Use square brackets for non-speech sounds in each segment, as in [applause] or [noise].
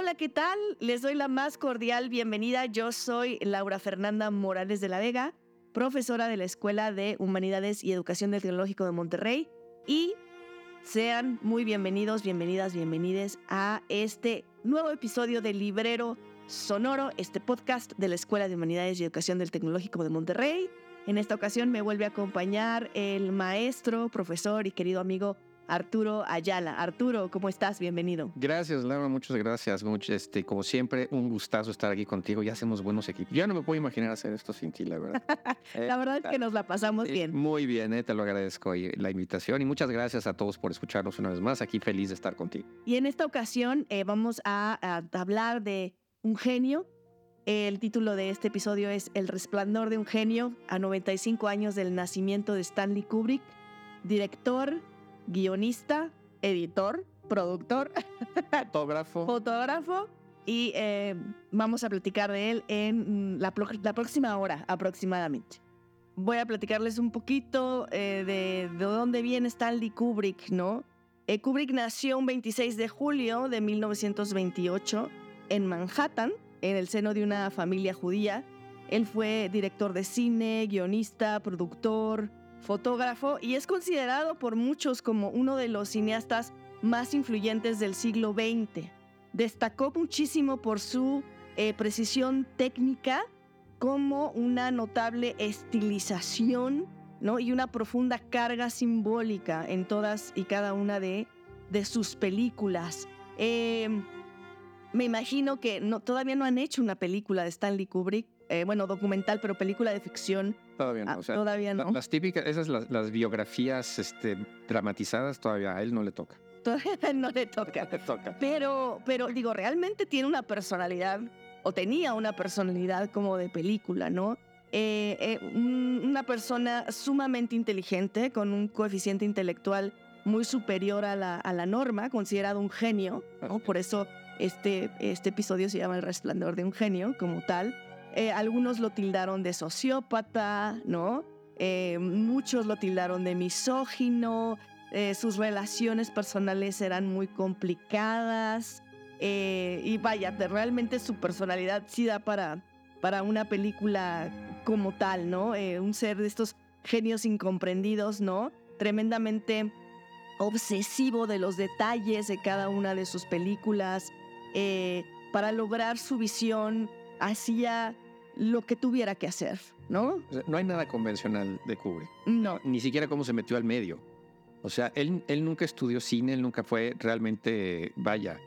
Hola, ¿qué tal? Les doy la más cordial bienvenida. Yo soy Laura Fernanda Morales de la Vega, profesora de la Escuela de Humanidades y Educación del Tecnológico de Monterrey. Y sean muy bienvenidos, bienvenidas, bienvenides a este nuevo episodio de Librero Sonoro, este podcast de la Escuela de Humanidades y Educación del Tecnológico de Monterrey. En esta ocasión me vuelve a acompañar el maestro, profesor y querido amigo Arturo Ayala. Arturo, ¿cómo estás? Bienvenido. Gracias, Laura, muchas gracias. este, como siempre, un gustazo estar aquí contigo. Ya hacemos buenos equipos. Ya no me puedo imaginar hacer esto sin ti, la verdad. [laughs] la verdad es que nos la pasamos eh, bien. Muy bien, eh, te lo agradezco y la invitación y muchas gracias a todos por escucharnos una vez más. Aquí feliz de estar contigo. Y en esta ocasión eh, vamos a hablar de un genio. El título de este episodio es El resplandor de un genio a 95 años del nacimiento de Stanley Kubrick, director, guionista, editor, productor, fotógrafo. fotógrafo y eh, vamos a platicar de él en la, próxima hora aproximadamente. Voy a platicarles un poquito eh, de, de, dónde viene Stanley Kubrick, ¿no? Eh, Kubrick nació un 26 de julio de 1928 en Manhattan, en el seno de una familia judía. Él fue director de cine, guionista, productor, fotógrafo y es considerado por muchos como uno de los cineastas más influyentes del siglo XX. Destacó muchísimo por su eh, precisión técnica como una notable estilización ¿no? y una profunda carga simbólica en todas y cada una de, sus películas. Em, me imagino que no, todavía no han hecho una película de Stanley Kubrick, eh, bueno, documental, pero película de ficción. Todavía no. Ah, todavía no. Las típicas, esas las, biografías este, dramatizadas, todavía a él no le toca. [laughs] Todavía no le toca. le toca. Pero, pero digo, realmente tiene una personalidad, o tenía una personalidad como de película, ¿no? Eh, eh, una persona sumamente inteligente, con un coeficiente intelectual muy superior a la, a la norma, considerado un genio, ¿no? Por eso este, este episodio se llama El resplandor de un genio como tal. Eh, algunos lo tildaron de sociópata, ¿no? Eh, muchos lo tildaron de misógino, eh, sus relaciones personales eran muy complicadas y vaya, realmente su personalidad sí da para, para una película como tal, ¿no? un ser de estos genios incomprendidos, ¿no? Tremendamente obsesivo de los detalles de cada una de sus películas, para lograr su visión hacía lo que tuviera que hacer, ¿no? no hay nada convencional de Kubrick. No. Ni siquiera cómo se metió al medio. O sea, él, él nunca estudió cine, él nunca fue realmente, vaya,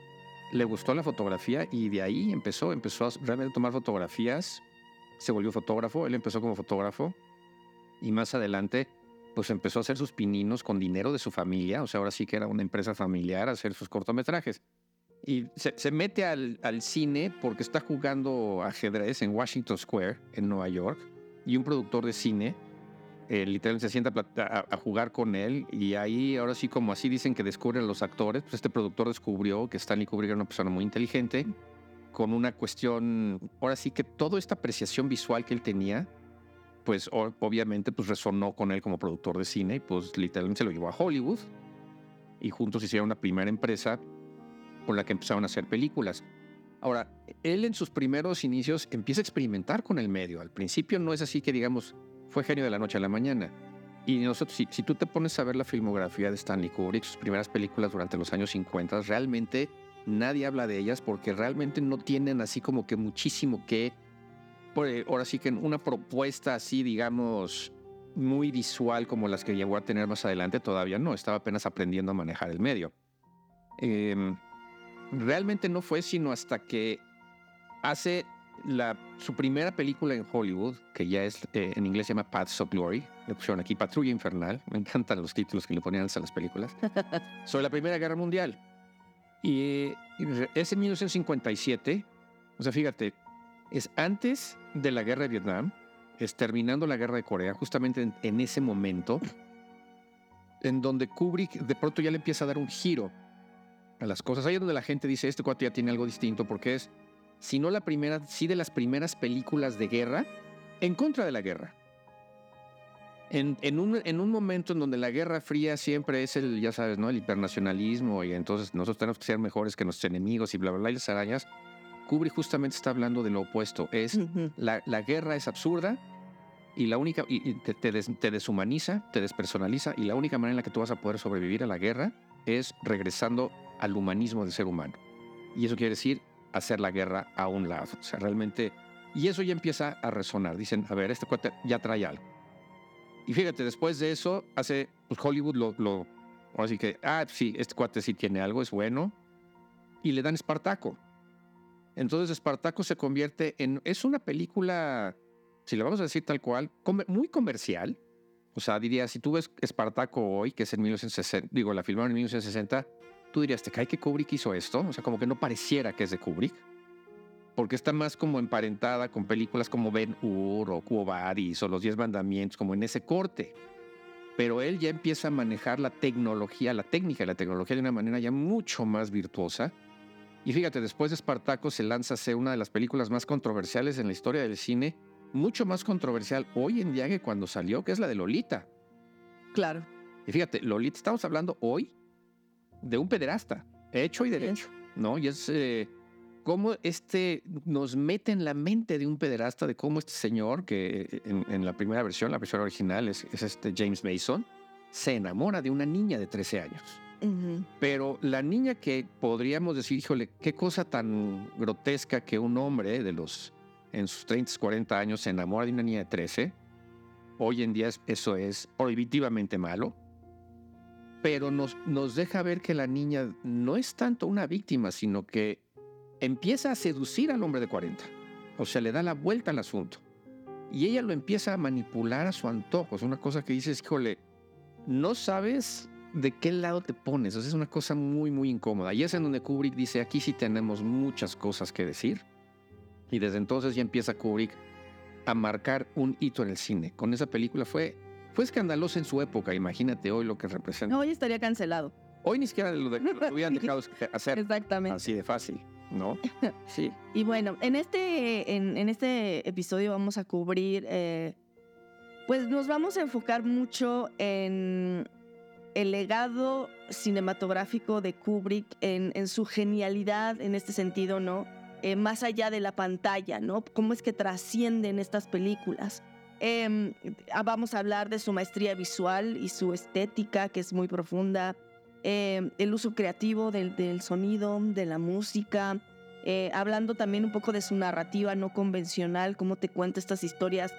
le gustó la fotografía y de ahí empezó, empezó a realmente tomar fotografías, se volvió fotógrafo, él empezó como fotógrafo y más adelante pues empezó a hacer sus pininos con dinero de su familia, o sea, ahora sí que era una empresa familiar, a hacer sus cortometrajes. Y se, mete al, cine porque está jugando ajedrez en Washington Square, en Nueva York, y un productor de cine eh, literalmente se sienta a, jugar con él y ahí ahora sí como así dicen que descubren los actores, pues este productor descubrió que Stanley Kubrick era una persona muy inteligente, con una cuestión, ahora sí que toda esta apreciación visual que él tenía, pues obviamente pues resonó con él como productor de cine y pues literalmente se lo llevó a Hollywood y juntos hicieron una primera empresa con la que empezaron a hacer películas. Ahora, él en sus primeros inicios empieza a experimentar con el medio. Al principio no es así que digamos, fue genio de la noche a la mañana. Y nosotros, si, tú te pones a ver la filmografía de Stanley Kubrick, sus primeras películas durante los años 50, realmente nadie habla de ellas porque realmente no tienen así como que muchísimo que, pues, ahora sí que una propuesta así, digamos, muy visual como las que llegó a tener más adelante, todavía no, estaba apenas aprendiendo a manejar el medio. Eh, realmente no fue sino hasta que hace la, su primera película en Hollywood, que ya es eh, en inglés se llama Paths of Glory, le pusieron aquí Patrulla Infernal, me encantan los títulos que le ponían a las películas, [laughs] sobre la Primera Guerra Mundial. Y, es en 1957, o sea, fíjate, es antes de la guerra de Vietnam, es terminando la guerra de Corea, justamente en, en ese momento, en donde Kubrick de pronto ya le empieza a dar un giro a las cosas. Ahí es donde la gente dice, este cuate ya tiene algo distinto, porque es, si no la primera, sí de las primeras películas de guerra, en contra de la guerra. en, en, un, en un momento en donde la Guerra Fría siempre es el, ya sabes, ¿no? El hipernacionalismo y entonces nosotros tenemos que ser mejores que nuestros enemigos y bla, bla, bla, y las arañas, Kubrick justamente está hablando de lo opuesto. Es la, la guerra es absurda y la única y, te, te, deshumaniza, te despersonaliza y la única manera en la que tú vas a poder sobrevivir a la guerra es regresando al humanismo del ser humano. Y eso quiere decir hacer la guerra a un lado. O sea, realmente... Y eso ya empieza a resonar. Dicen, a ver, este cuate ya trae algo. Y fíjate, después de eso, hace pues Hollywood lo, lo así que, ah, sí, este cuate sí tiene algo, es bueno. Y le dan Espartaco. Entonces Espartaco se convierte en, es una película, si le vamos a decir tal cual, muy comercial. O sea, diría, si tú ves Espartaco hoy, que es en 1960, digo, la filmaron en 1960, tú dirías, ¿te cae que Kubrick hizo esto? O sea, como que no pareciera que es de Kubrick. Porque está más como emparentada con películas como Ben Hur o Quo Vadis o Los Diez Mandamientos, como en ese corte. Pero él ya empieza a manejar la tecnología, la técnica y la tecnología de una manera ya mucho más virtuosa y fíjate, después de Espartaco se lanza a una de las películas más controversiales en la historia del cine, mucho más controversial hoy en día que cuando salió, que es la de Lolita. Claro. Y fíjate, Lolita, estamos hablando hoy de un pederasta, hecho y derecho, ¿no? Y es eh, cómo este nos mete en la mente de un pederasta, de cómo este señor, que en, la primera versión, la versión original, es, es este James Mason, se enamora de una niña de 13 años. Pero la niña que podríamos decir, híjole, qué cosa tan grotesca que un hombre de los en sus 30, 40 años se enamora de una niña de 13, hoy en día eso es prohibitivamente malo, pero nos, nos deja ver que la niña no es tanto una víctima, sino que empieza a seducir al hombre de 40. O sea, le da la vuelta al asunto. Y ella lo empieza a manipular a su antojo. Es una cosa que dices, híjole, no sabes de qué lado te pones. O sea, es una cosa muy, muy incómoda. Y es en donde Kubrick dice, aquí sí tenemos muchas cosas que decir. Y desde entonces ya empieza Kubrick a marcar un hito en el cine. Con esa película fue, fue escandalosa en su época. Imagínate hoy lo que representa. hoy estaría cancelado. Hoy ni siquiera lo, hubieran dejado hacer Exactamente. así de fácil, ¿no? [laughs] Sí. y bueno, en este, en, este episodio vamos a cubrir, eh, pues nos vamos a enfocar mucho en el legado cinematográfico de Kubrick en, su genialidad en este sentido, ¿no? Eh, más allá de la pantalla, ¿no? ¿Cómo es que trascienden estas películas? Ah, vamos a hablar de su maestría visual y su estética, que es muy profunda, em, el uso creativo del, del, sonido, de la música, eh, hablando también un poco de su narrativa no convencional, cómo te cuenta estas historias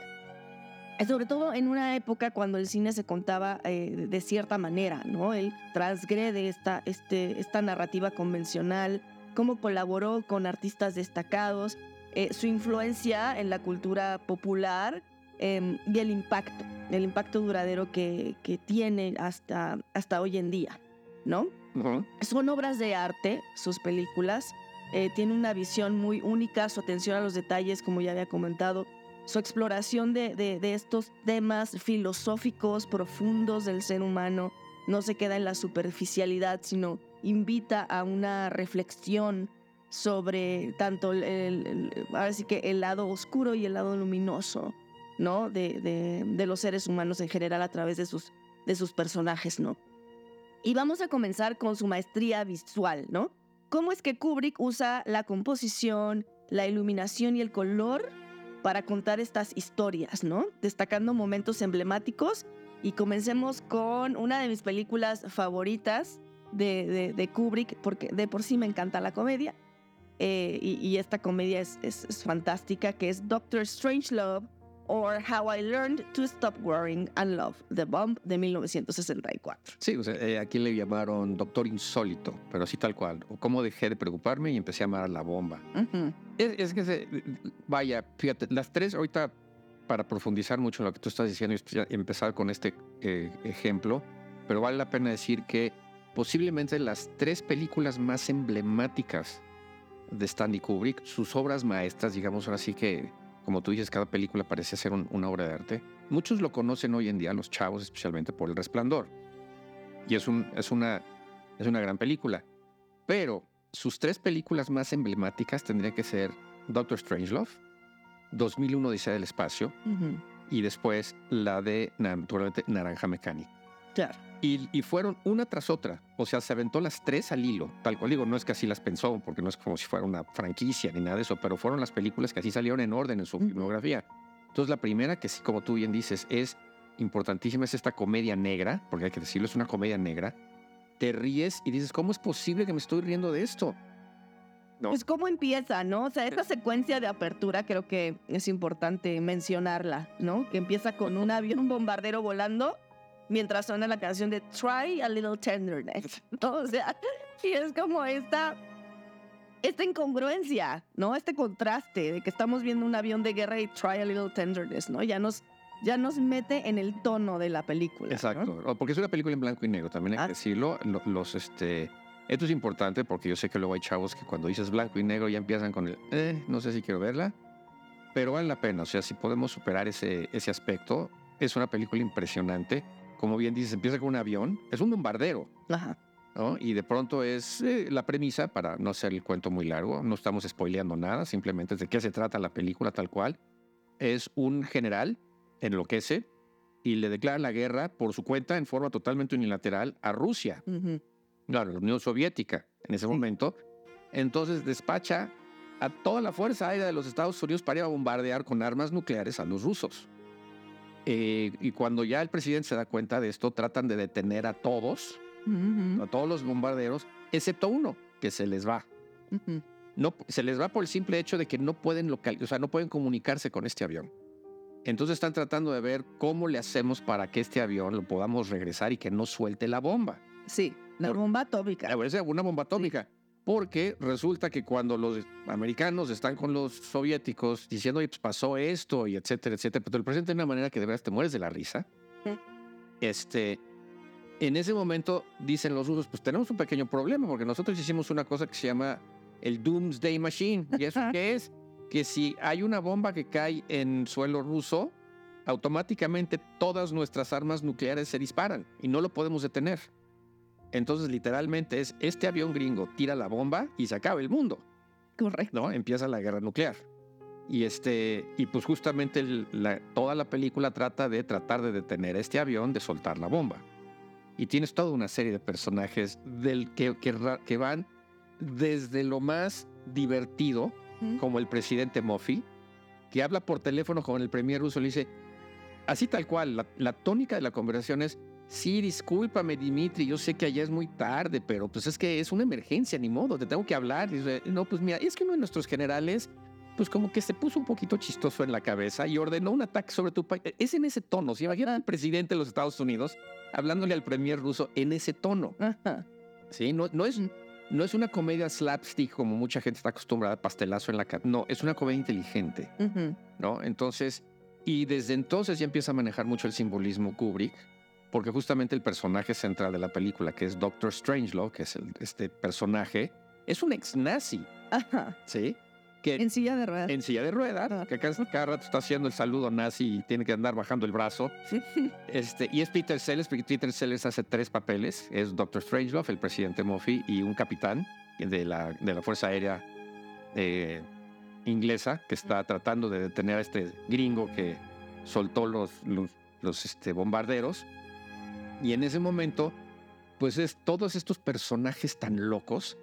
sobre todo en una época cuando el cine se contaba eh, de cierta manera, ¿no? Él transgrede esta, este, esta narrativa convencional, cómo colaboró con artistas destacados, eh, su influencia en la cultura popular em, y el impacto, el impacto duradero que, que tiene hasta, hasta hoy en día, ¿no? Son obras de arte, sus películas, eh, tiene una visión muy única, su atención a los detalles, como ya había comentado, su exploración de, estos temas filosóficos profundos del ser humano no se queda en la superficialidad, sino invita a una reflexión sobre tanto el, que el lado oscuro y el lado luminoso, ¿no? De, los seres humanos en general a través de sus, de sus personajes, ¿no? Y vamos a comenzar con su maestría visual, ¿no? ¿Cómo es que Kubrick usa la composición, la iluminación y el color para contar estas historias, ¿no? Destacando momentos emblemáticos. Y comencemos con una de mis películas favoritas de, Kubrick, porque de por sí me encanta la comedia. Eh, y, esta comedia es, es, fantástica, que es Doctor Strangelove or How I Learned to Stop Worrying and Love the Bomb de 1964. Sí, o sea, eh, aquí le llamaron Doctor Insólito, pero así tal cual. O cómo dejé de preocuparme y empecé a amar la bomba. es, que, se, vaya, fíjate, las tres ahorita, para profundizar mucho en lo que tú estás diciendo y empezar con este eh, ejemplo, pero vale la pena decir que posiblemente las tres películas más emblemáticas de Stanley Kubrick, sus obras maestras, digamos ahora sí que como tú dices, cada película parece ser una obra de arte. Muchos lo conocen hoy en día, los chavos especialmente, por El Resplandor. Y es, un, es, una, es una gran película. Pero sus tres películas más emblemáticas tendrían que ser Doctor Strangelove, 2001 Odisea del Espacio y después la de naturalmente Naranja Mecánica. Claro. Y, y, fueron una tras otra. O sea, se aventó las tres al hilo. Tal cual digo, no es que así las pensó, porque no es como si fuera una franquicia ni nada de eso, pero fueron las películas que así salieron en orden en su filmografía. Entonces, la primera, que sí, como tú bien dices, es importantísima, es esta comedia negra, porque hay que decirlo, es una comedia negra. Te ríes y dices, ¿cómo es posible que me estoy riendo de esto? ¿No? Pues cómo empieza, ¿no? O sea, esta secuencia de apertura creo que es importante mencionarla, ¿no? Que empieza con un avión bombardero volando mientras suena la canción de Try a Little Tenderness, [laughs] ¿no? O sea, y es como esta, esta incongruencia, ¿no? Este contraste de que estamos viendo un avión de guerra y Try a Little Tenderness, ¿no? Ya nos, ya nos mete en el tono de la película. Exacto, ¿no? porque es una película en blanco y negro, también hay ah. que decirlo. Los, este, esto es importante porque yo sé que luego hay chavos que cuando dices blanco y negro ya empiezan con el, eh, no sé si quiero verla, pero vale la pena, o sea, si podemos superar ese, ese aspecto, es una película impresionante como bien dices, empieza con un avión, es un bombardero. Ajá. ¿no? Y de pronto es eh, la premisa, para no hacer el cuento muy largo, no estamos spoileando nada, simplemente es de qué se trata la película tal cual. Es un general, enloquece y le declara la guerra por su cuenta en forma totalmente unilateral a Rusia, claro, la Unión Soviética en ese momento. Entonces despacha a toda la fuerza aérea de los Estados Unidos para ir a bombardear con armas nucleares a los rusos. Eh, y cuando ya el presidente se da cuenta de esto, tratan de detener a todos, a todos los bombarderos, excepto uno, que se les va. no, se les va por el simple hecho de que no pueden local, o sea, no pueden comunicarse con este avión. Entonces están tratando de ver cómo le hacemos para que este avión lo podamos regresar y que no suelte la bomba. Sí, la bomba atómica. Una bomba atómica porque resulta que cuando los americanos están con los soviéticos diciendo, pues pasó esto y etcétera, etcétera, pero el presidente de una manera que de verdad te mueres de la risa, este, en ese momento dicen los rusos, pues tenemos un pequeño problema porque nosotros hicimos una cosa que se llama el Doomsday Machine. ¿Y eso qué es? Que si hay una bomba que cae en suelo ruso, automáticamente todas nuestras armas nucleares se disparan y no lo podemos detener. Entonces, literalmente es este avión gringo tira la bomba y se acaba el mundo. Correcto. ¿No? Empieza la guerra nuclear. Y este, y pues justamente toda la película trata de tratar de detener a este avión de soltar la bomba. Y tienes toda una serie de personajes del que, que, van desde lo más divertido, como el presidente Moffy, que habla por teléfono con el premier ruso y le dice, así tal cual, la, la tónica de la conversación es, Sí, discúlpame, Dimitri, yo sé que allá es muy tarde, pero pues es que es una emergencia, ni modo, te tengo que hablar. No, pues mira, es que uno de nuestros generales, pues como que se puso un poquito chistoso en la cabeza y ordenó un ataque sobre tu país. Es en ese tono, ¿sí? Imagínate al presidente de los Estados Unidos hablándole al premier ruso en ese tono. Sí, no, no es... No es una comedia slapstick como mucha gente está acostumbrada, pastelazo en la cara. No, es una comedia inteligente. ¿No? Entonces, y desde entonces ya empieza a manejar mucho el simbolismo Kubrick porque justamente el personaje central de la película, que es Doctor Strangelove, que es este personaje, es un ex nazi. Ajá. ¿Sí? Que, en silla de ruedas. En silla de ruedas, que cada, cada, rato está haciendo el saludo nazi y tiene que andar bajando el brazo. [laughs] este, y es Peter Sellers, porque Peter Sellers hace tres papeles. Es Doctor Strangelove, el presidente Murphy y un capitán de la, de la Fuerza Aérea eh, inglesa que está tratando de detener a este gringo que soltó los, los, los este, bombarderos. Y en ese momento, pues es todos estos personajes tan locos.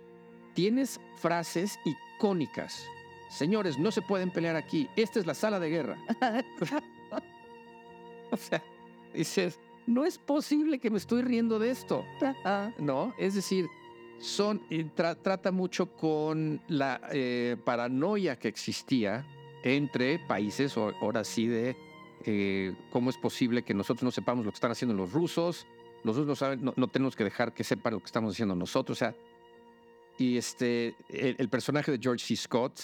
Tienes frases icónicas. Señores, no se pueden pelear aquí. Esta es la sala de guerra. [laughs] o sea, dices, no es posible que me estoy riendo de esto. ¿No? Es decir, son, trata mucho con la eh, paranoia que existía entre países, ahora sí, de eh, cómo es posible que nosotros no sepamos lo que están haciendo los rusos, los rusos no saben, no, tenemos que dejar que sepan lo que estamos haciendo nosotros. O sea, y este, el, personaje de George C. Scott,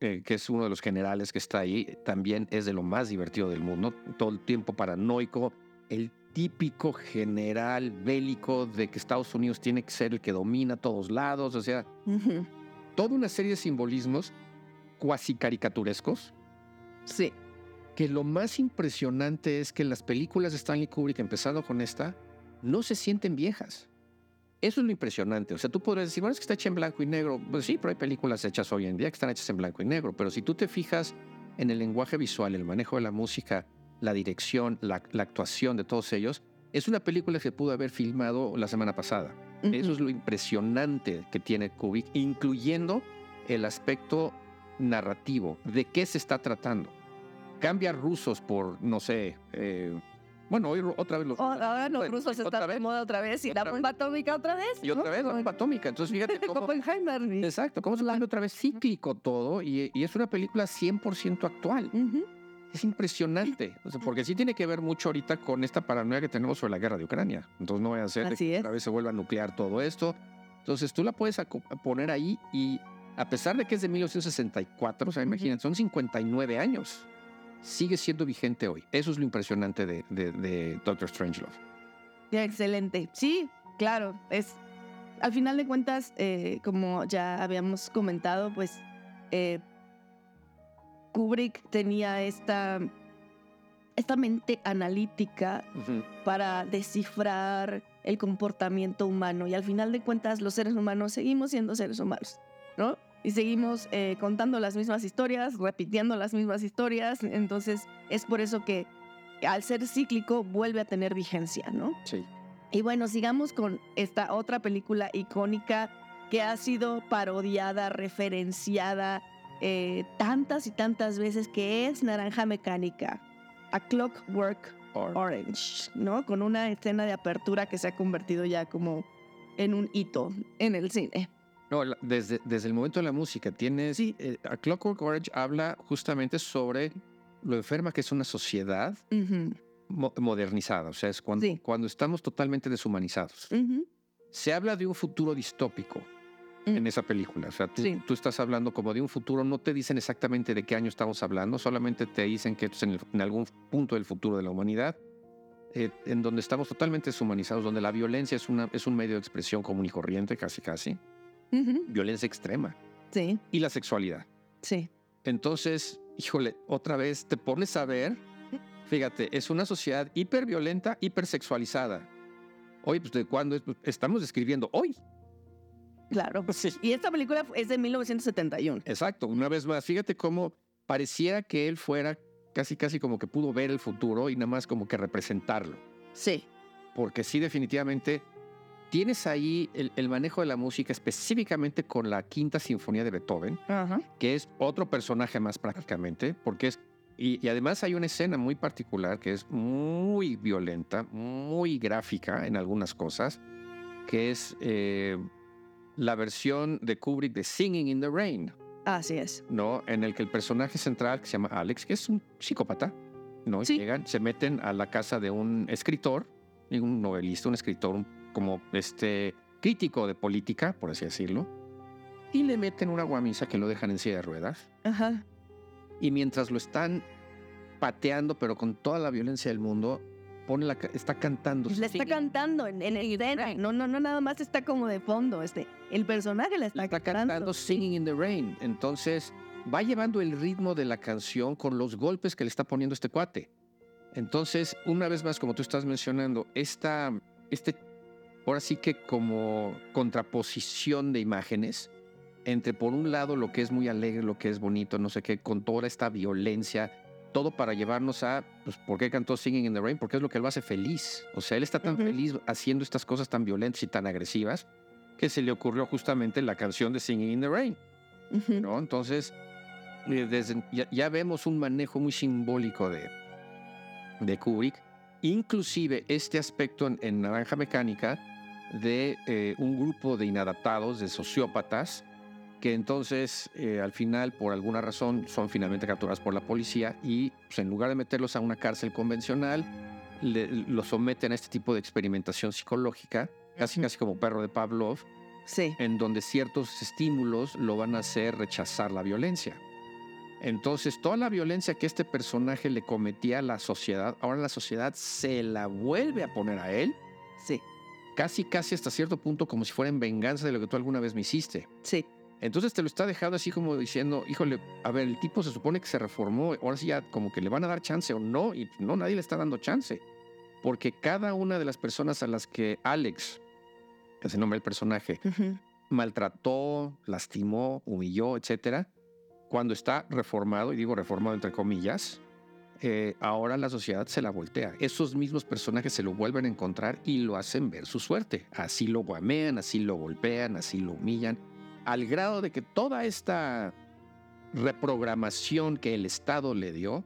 eh, que es uno de los generales que está ahí, también es de lo más divertido del mundo, todo el tiempo paranoico, el típico general bélico de que Estados Unidos tiene que ser el que domina a todos lados, o sea, toda una serie de simbolismos cuasi caricaturescos. Sí que lo más impresionante es que las películas de Stanley Kubrick, empezando con esta, no se sienten viejas. Eso es lo impresionante. O sea, tú podrías decir, bueno, es que está hecha en blanco y negro. Pues sí, pero hay películas hechas hoy en día que están hechas en blanco y negro. Pero si tú te fijas en el lenguaje visual, el manejo de la música la dirección, la, la actuación de todos ellos, es una película que se pudo haber filmado la semana pasada. Eso es lo impresionante que tiene Kubrick, incluyendo el aspecto narrativo, de qué se está tratando. Cambia rusos por, no sé, eh, bueno, hoy otra vez los... ahora los rusos están de moda otra vez y la bomba atómica otra vez. Y otra vez la bomba atómica. Entonces fíjate [laughs] cómo... Oppenheimer. Exacto, cómo se vuelve otra vez cíclico todo y, y es una película 100% actual. Es impresionante, porque sí tiene que ver mucho ahorita con esta paranoia que tenemos sobre la guerra de Ucrania. Entonces no voy a hacer que otra vez se vuelva a nuclear todo esto. Entonces tú la puedes poner ahí y a pesar de que es de 1964, o sea, imagínate, son 59 años, sigue siendo vigente hoy. Eso es lo impresionante de, de, Doctor Strangelove. Excelente. Sí, claro. Es, al final de cuentas, eh, como ya habíamos comentado, pues eh, Kubrick tenía esta, esta mente analítica para descifrar el comportamiento humano y al final de cuentas los seres humanos seguimos siendo seres humanos, ¿no? Y seguimos eh, contando las mismas historias, repitiendo las mismas historias, entonces es por eso que al ser cíclico vuelve a tener vigencia, ¿no? Sí. Y bueno, sigamos con esta otra película icónica que ha sido parodiada, referenciada, eh, tantas y tantas veces que es Naranja Mecánica, A Clockwork Orange, ¿no? Con una escena de apertura que se ha convertido ya como en un hito en el cine. No, desde, desde el momento de la música, tienes. Sí. Eh, a Clockwork Orange habla justamente sobre lo enferma que es una sociedad modernizada. O sea, es cuando, cuando estamos totalmente deshumanizados. Se habla de un futuro distópico en esa película. O sea, tú, estás hablando como de un futuro, no te dicen exactamente de qué año estamos hablando, solamente te dicen que es en, algún punto del futuro de la humanidad, eh, en donde estamos totalmente deshumanizados, donde la violencia es, una, es un medio de expresión común y corriente, casi casi. Violencia extrema. Sí. Y la sexualidad. Sí. Entonces, híjole, otra vez te pones a ver, fíjate, es una sociedad hiperviolenta, hipersexualizada. Hoy, pues, ¿de cuándo? Estamos describiendo hoy. Claro. [laughs] Sí. Y esta película es de 1971. Exacto. Una vez más, fíjate cómo pareciera que él fuera casi, casi como que pudo ver el futuro y nada más como que representarlo. Sí. Porque sí, definitivamente tienes ahí el, manejo de la música específicamente con la quinta sinfonía de Beethoven, que es otro personaje más prácticamente, porque es... Y, además hay una escena muy particular que es muy violenta, muy gráfica en algunas cosas, que es eh, la versión de Kubrick de Singing in the Rain. Así es. ¿No? En el que el personaje central, que se llama Alex, que es un psicópata, ¿no? Llegan, se meten a la casa de un escritor, un novelista, un escritor como este crítico de política, por así decirlo, y le meten una guamisa que lo dejan en silla de ruedas. Ajá. Y mientras lo están pateando, pero con toda la violencia del mundo, la, está cantando. Le está cantando en, el No, no, no, nada más está como de fondo. Este, el personaje le está, está cantando. Singing in the Rain. Entonces va llevando el ritmo de la canción con los golpes que le está poniendo este cuate. Entonces, una vez más, como tú estás mencionando, esta, este, ahora sí que como contraposición de imágenes entre, por un lado, lo que es muy alegre, lo que es bonito, no sé qué, con toda esta violencia, todo para llevarnos a, pues, ¿por qué cantó Singing in the Rain? Porque es lo que lo hace feliz. O sea, él está tan feliz haciendo estas cosas tan violentas y tan agresivas que se le ocurrió justamente la canción de Singing in the Rain. ¿no? Entonces, eh, desde, ya, vemos un manejo muy simbólico de, de Kubrick. Inclusive este aspecto en, Naranja Mecánica de eh, un grupo de inadaptados, de sociópatas, que entonces eh, al final, por alguna razón, son finalmente capturados por la policía y pues, en lugar de meterlos a una cárcel convencional, los someten a este tipo de experimentación psicológica, casi casi como perro de Pavlov, sí. en donde ciertos estímulos lo van a hacer rechazar la violencia. Entonces, toda la violencia que este personaje le cometía a la sociedad, ahora la sociedad se la vuelve a poner a él. Sí. Casi, casi hasta cierto punto como si fuera en venganza de lo que tú alguna vez me hiciste. Sí. Entonces te lo está dejando así como diciendo, híjole, a ver, el tipo se supone que se reformó, ahora sí ya como que le van a dar chance o no, y no, nadie le está dando chance. Porque cada una de las personas a las que Alex, que es el nombre del personaje, maltrató, lastimó, humilló, etcétera, cuando está reformado, y digo reformado entre comillas, eh, ahora la sociedad se la voltea. Esos mismos personajes se lo vuelven a encontrar y lo hacen ver su suerte. Así lo guamean, así lo golpean, así lo humillan, al grado de que toda esta reprogramación que el Estado le dio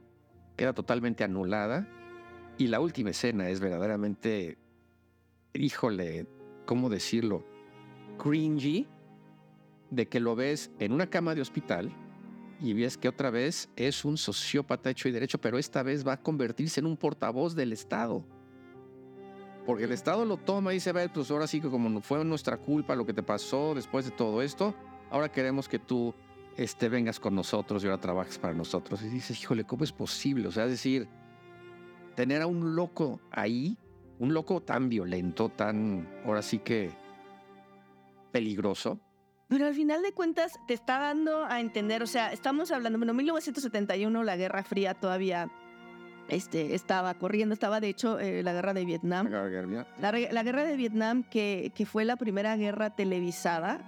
queda totalmente anulada y la última escena es verdaderamente, híjole, ¿cómo decirlo? Cringy, de que lo ves en una cama de hospital y ves que otra vez es un sociópata hecho y derecho, pero esta vez va a convertirse en un portavoz del Estado. Porque el Estado lo toma y dice, ve, pues ahora sí que como fue nuestra culpa lo que te pasó después de todo esto, ahora queremos que tú este, vengas con nosotros y ahora trabajes para nosotros. Y dices, híjole, ¿cómo es posible? O sea, es decir, tener a un loco ahí, un loco tan violento, tan, ahora sí que peligroso. Pero al final de cuentas te está dando a entender, o sea, estamos hablando, bueno, 1971 la Guerra Fría todavía este, estaba corriendo, estaba de hecho eh, la Guerra de Vietnam. La, Guerra de Vietnam que, que fue la primera guerra televisada,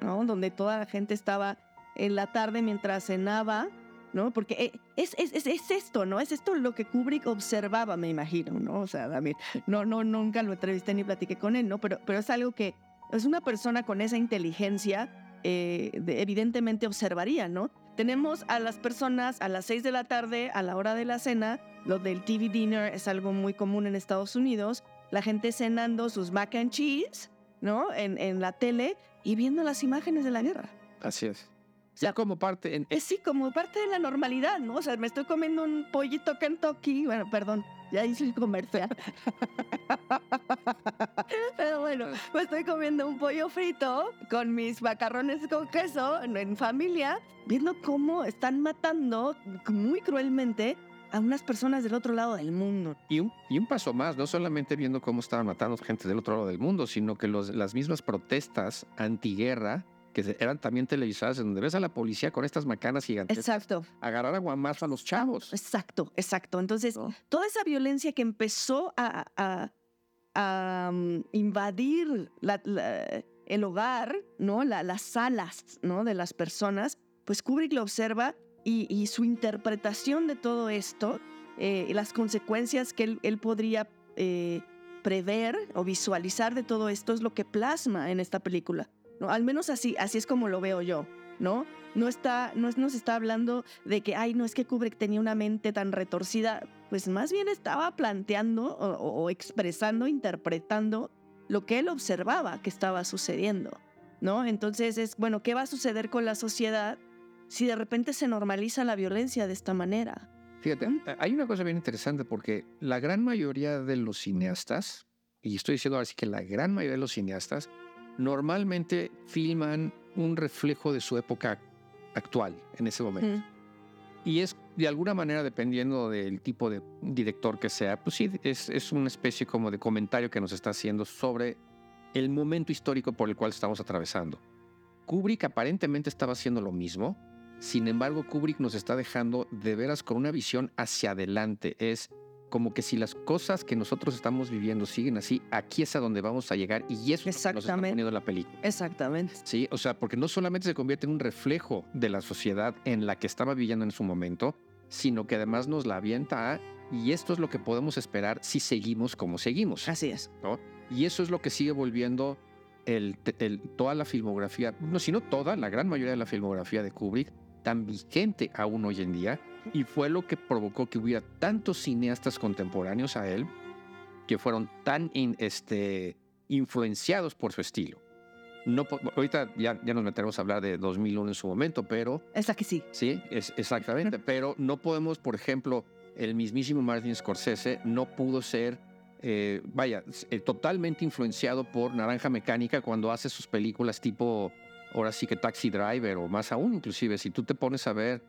¿no? donde toda la gente estaba en la tarde mientras cenaba ¿no? Porque eh, es, es, es, esto, ¿no? Es esto lo que Kubrick observaba, me imagino, ¿no? O sea, David, no, no, nunca lo entrevisté ni platiqué con él, ¿no? Pero, pero es algo que es una persona con esa inteligencia, eh, evidentemente observaría, ¿no? Tenemos a las personas a las 6 de la tarde, a la hora de la cena, lo del TV dinner es algo muy común en Estados Unidos, la gente cenando sus mac and cheese, ¿no? En, en la tele y viendo las imágenes de la guerra. Así es. Ya como parte... En... Es sí, como parte de la normalidad, ¿no? O sea, me estoy comiendo un pollito Kentucky, bueno, perdón, ya hice el comercial. [laughs] Pero bueno, me estoy comiendo un pollo frito con mis macarrones con queso en familia, viendo cómo están matando muy cruelmente a unas personas del otro lado del mundo. Y un, y un paso más, no solamente viendo cómo estaban matando gente del otro lado del mundo, sino que los, las mismas protestas antiguerra que eran también televisadas, en donde ves a la policía con estas macanas gigantes. Exacto. Agarrar a guamazo a los chavos. Exacto, exacto. Entonces, toda esa violencia que empezó a, mm, invadir el hogar, ¿no? las salas ¿no? de las personas, pues Kubrick lo observa y, su interpretación de todo esto, eh, y las consecuencias que él, podría eh, prever o visualizar de todo esto es lo que plasma en esta película. ¿No? Al menos así, así es como lo veo yo, ¿no? No, está, no nos está hablando de que, ay, no es que Kubrick tenía una mente tan retorcida, pues más bien estaba planteando o, expresando, interpretando lo que él observaba que estaba sucediendo, ¿no? Entonces es, bueno, ¿qué va a suceder con la sociedad si de repente se normaliza la violencia de esta manera? Fíjate, hay una cosa bien interesante porque la gran mayoría de los cineastas, y estoy diciendo ahora sí que la gran mayoría de los cineastas, normalmente filman un reflejo de su época actual en ese momento. Y es de alguna manera, dependiendo del tipo de director que sea, pues sí, es, es una especie como de comentario que nos está haciendo sobre el momento histórico por el cual estamos atravesando. Kubrick aparentemente estaba haciendo lo mismo, sin embargo Kubrick nos está dejando de veras con una visión hacia adelante. Es como que si las cosas que nosotros estamos viviendo siguen así, aquí es a donde vamos a llegar y eso es lo que nos está poniendo la película. Exactamente. Sí, o sea, porque no solamente se convierte en un reflejo de la sociedad en la que estaba viviendo en su momento, sino que además nos la avienta a, y esto es lo que podemos esperar si seguimos como seguimos. Así es. Y eso es lo que sigue volviendo el, toda la filmografía, no, sino toda, la gran mayoría de la filmografía de Kubrick, tan vigente aún hoy en día y fue lo que provocó que hubiera tantos cineastas contemporáneos a él que fueron tan este, influenciados por su estilo. No, ahorita ya, ya nos meteremos a hablar de 2001 en su momento, pero... Esa que sí. Sí, es, exactamente. pero no podemos, por ejemplo, el mismísimo Martin Scorsese no pudo ser, eh, vaya, eh, totalmente influenciado por Naranja Mecánica cuando hace sus películas tipo, ahora sí que Taxi Driver o más aún, inclusive, si tú te pones a ver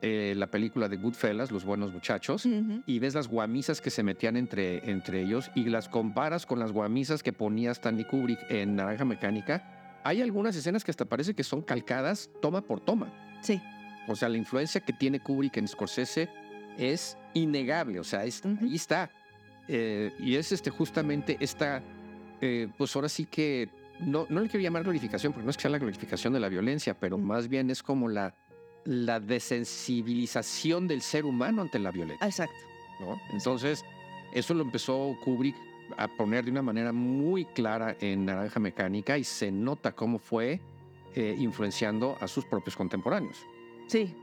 eh, la película de Goodfellas, Los Buenos Muchachos, y ves las guamisas que se metían entre, entre ellos y las comparas con las guamisas que ponía Stanley Kubrick en Naranja Mecánica, hay algunas escenas que hasta parece que son calcadas toma por toma. Sí. O sea, la influencia que tiene Kubrick en Scorsese es innegable, o sea, ahí está. Eh, y es este, justamente esta, eh, pues ahora sí que, no, no le quiero llamar glorificación, porque no es que sea la glorificación de la violencia, pero más bien es como la la desensibilización del ser humano ante la violencia. Exacto. ¿no? Entonces, eso lo empezó Kubrick a poner de una manera muy clara en Naranja Mecánica y se nota cómo fue eh, influenciando a sus propios contemporáneos. Sí,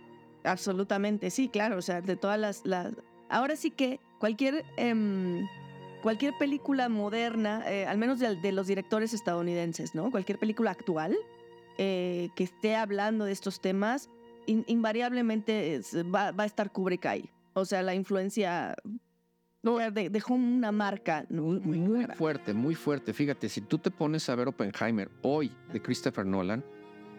absolutamente, sí, claro, o sea, de todas las... las... Ahora sí que cualquier, em, cualquier película moderna, eh, al menos de, de, los directores estadounidenses, ¿no? Cualquier película actual eh, que esté hablando de estos temas, in, invariablemente va, va, a estar Kubrick ahí. O sea, la influencia no, de, dejó una marca muy, muy, muy fuerte, muy fuerte. Fíjate, si tú te pones a ver Oppenheimer hoy de Christopher Nolan,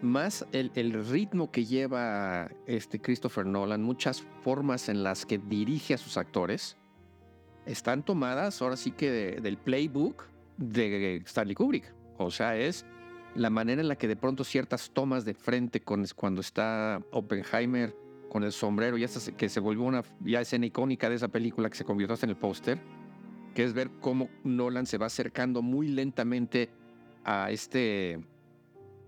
más el, el, ritmo que lleva este Christopher Nolan, muchas formas en las que dirige a sus actores, están tomadas ahora sí que de, del playbook de Stanley Kubrick. O sea, es la manera en la que de pronto ciertas tomas de frente con, cuando está Oppenheimer con el sombrero, y hasta que se volvió una ya escena icónica de esa película que se convirtió hasta en el póster, que es ver cómo Nolan se va acercando muy lentamente a este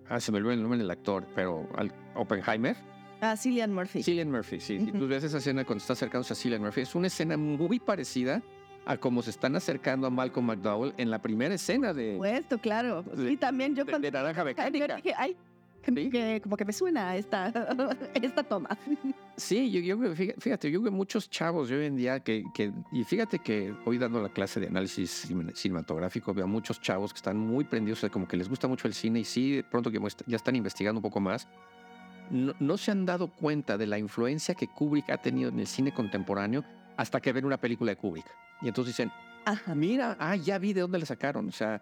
Ah, se me olvidó el nombre del actor, pero al Oppenheimer. Ah, Cillian Murphy. Cillian Murphy, sí. Uh -huh. Y tú ves esa escena cuando está acercándose a Cillian Murphy. Es una escena muy parecida a cómo se están acercando a Malcolm McDowell en la primera escena de. Puesto, claro. De, y también yo de, cuando. de Naranja Mecánica. Dije, ay, ¿Sí? que, como que me suena esta, [laughs] esta toma. Sí, yo, yo fíjate, yo veo muchos chavos hoy en día que, que, y fíjate que hoy dando la clase de análisis cinematográfico veo a muchos chavos que están muy prendidos, como que les gusta mucho el cine y sí, de pronto que ya están investigando un poco más, no, no se han dado cuenta de la influencia que Kubrick ha tenido en el cine contemporáneo hasta que ven una película de Kubrick. Y entonces dicen, Ajá. mira, ah, ya vi de dónde le sacaron, o sea,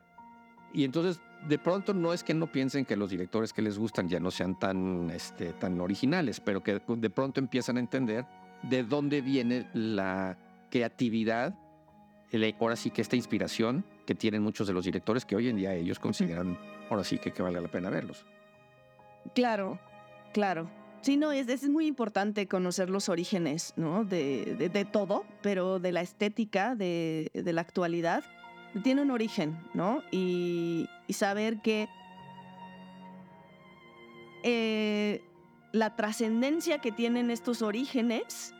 y entonces de pronto no es que no piensen que los directores que les gustan ya no sean tan, este, tan originales, pero que de pronto empiezan a entender de dónde viene la creatividad, el, ahora sí que esta inspiración que tienen muchos de los directores que hoy en día ellos consideran, ahora sí que, que valga la pena verlos. Claro, claro. Sí, no, es, es muy importante conocer los orígenes, ¿no? De, de, de todo, pero de la estética, de, de la actualidad tiene un origen, ¿no? Y, y saber que eh, la trascendencia que tienen estos orígenes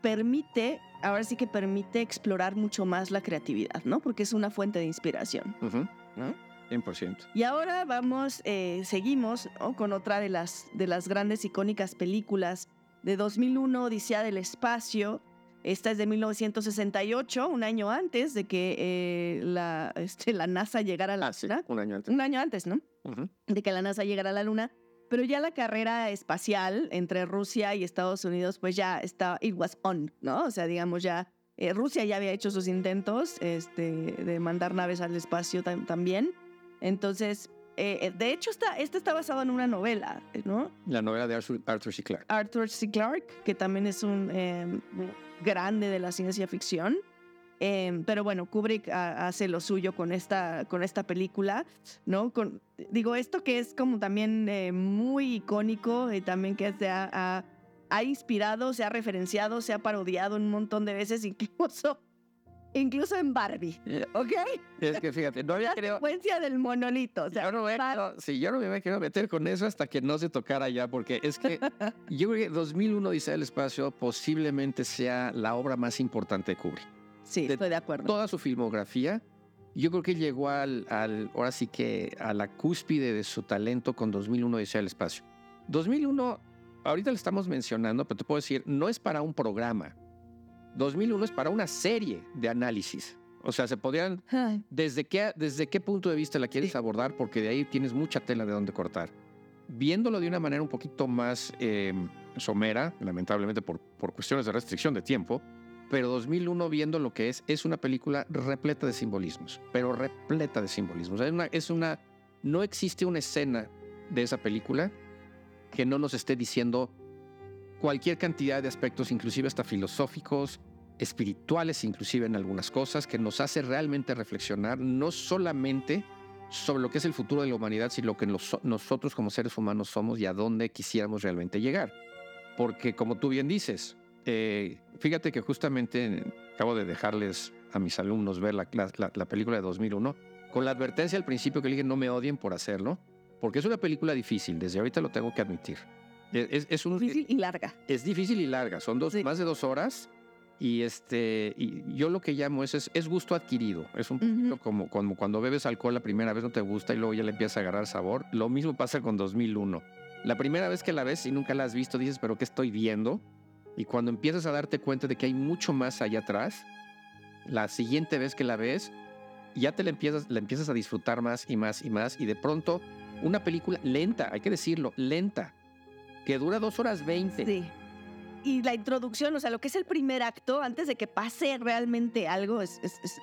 permite, ahora sí que permite explorar mucho más la creatividad, ¿no? Porque es una fuente de inspiración, uh -huh. ¿no? 100%. Y ahora vamos, eh, seguimos ¿no? con otra de las, de las grandes icónicas películas de 2001, Odisea del Espacio, esta es de 1968, un año antes de que eh, la, [laughs] este, la, NASA llegara a la ah, sí, Luna. un año antes. Un año antes, ¿no? Uh -huh. De que la NASA llegara a la Luna. Pero ya la carrera espacial entre Rusia y Estados Unidos, pues ya está, it was on, ¿no? O sea, digamos ya, eh, Rusia ya había hecho sus intentos este, de mandar naves al espacio tam también. Entonces, eh, de hecho, está, este está basado en una novela, ¿no? La novela de Arthur, Arthur C. Clarke. Arthur C. Clarke, que también es un eh, grande de la ciencia ficción. Eh, pero bueno, Kubrick a, hace lo suyo con esta, con esta película, ¿no? Con, digo, esto que es como también eh, muy icónico y también que se ha, ha, ha, inspirado, se ha referenciado, se ha parodiado un montón de veces, [laughs] incluso, incluso en Barbie, ¿ok? Es que fíjate, no había La secuencia del monolito. O sea, yo no me, no, sí, yo no me quiero meter con eso hasta que no se tocara ya, porque es que [laughs] yo creo que 2001 Dice el Espacio posiblemente sea la obra más importante de Kubrick. Sí, de estoy de acuerdo. Toda su filmografía, yo creo que llegó al, al, ahora sí que a la cúspide de su talento con 2001 Dice el Espacio. 2001, ahorita le estamos mencionando, pero te puedo decir, no es para un programa. 2001 es para una serie de análisis. O sea, se podrían... ¿desde qué, ¿Desde qué punto de vista la quieres abordar? Porque de ahí tienes mucha tela de dónde cortar. Viéndolo de una manera un poquito más eh, somera, lamentablemente por, por cuestiones de restricción de tiempo, pero 2001 viendo lo que es, es una película repleta de simbolismos, pero repleta de simbolismos. Es una, es una, no existe una escena de esa película que no nos esté diciendo cualquier cantidad de aspectos, inclusive hasta filosóficos, espirituales, inclusive en algunas cosas, que nos hace realmente reflexionar, no solamente sobre lo que es el futuro de la humanidad, sino lo que nosotros como seres humanos somos y a dónde quisiéramos realmente llegar. Porque como tú bien dices, eh, fíjate que justamente acabo de dejarles a mis alumnos ver la, película de 2001, con la advertencia al principio que le dije no me odien por hacerlo, porque es una película difícil, desde ahorita lo tengo que admitir. Es, es un, Difícil y larga. es difícil y larga, son dos, Sí. más de dos horas. Y este, y yo lo que llamo es, es, es gusto adquirido. Es un poquito Ujú. como, como cuando bebes alcohol la primera vez no te gusta y luego ya le empiezas a agarrar sabor. Lo mismo pasa con 2001. La primera vez que la ves y nunca la has visto, dices, pero ¿qué estoy viendo? Y cuando empiezas a darte cuenta de que hay mucho más allá atrás, la siguiente vez que la ves, ya te la empiezas, la empiezas a disfrutar más y más y más. Y de pronto, una película lenta, hay que decirlo, lenta, que dura dos horas veinte. Sí. Y la introducción, o sea, lo que es el primer acto, antes de que pase realmente algo, es, es, es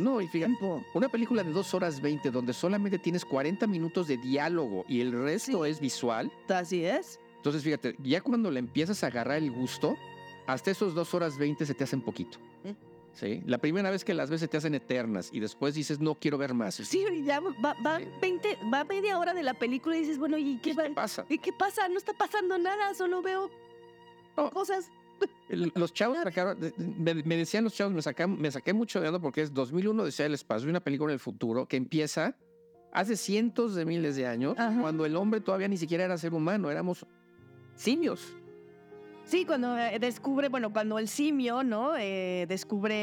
No, y fíjate, tiempo. Una película de 2 horas 20 donde solamente tienes 40 minutos de diálogo y el resto Sí. es visual. Así es. Entonces, fíjate, ya cuando le empiezas a agarrar el gusto, hasta esos 2 horas 20 se te hacen poquito. Mm. ¿Sí? La primera vez que las ves se te hacen eternas y después dices, no quiero ver más. Sí, ya va, va, Sí. 20, va media hora de la película y dices, bueno, ¿y qué, va- ¿Qué pasa? ¿y qué pasa? No está pasando nada, solo veo No. cosas. [laughs] Los chavos sacaron, me, me decían los chavos, me, saca- me saqué mucho de onda porque es 2001 Desea el espacio, una película en el futuro que empieza hace cientos de miles de años, Ajá. cuando el hombre todavía ni siquiera era ser humano, éramos simios. Sí, cuando eh, descubre, bueno, cuando el simio, ¿no? Eh, descubre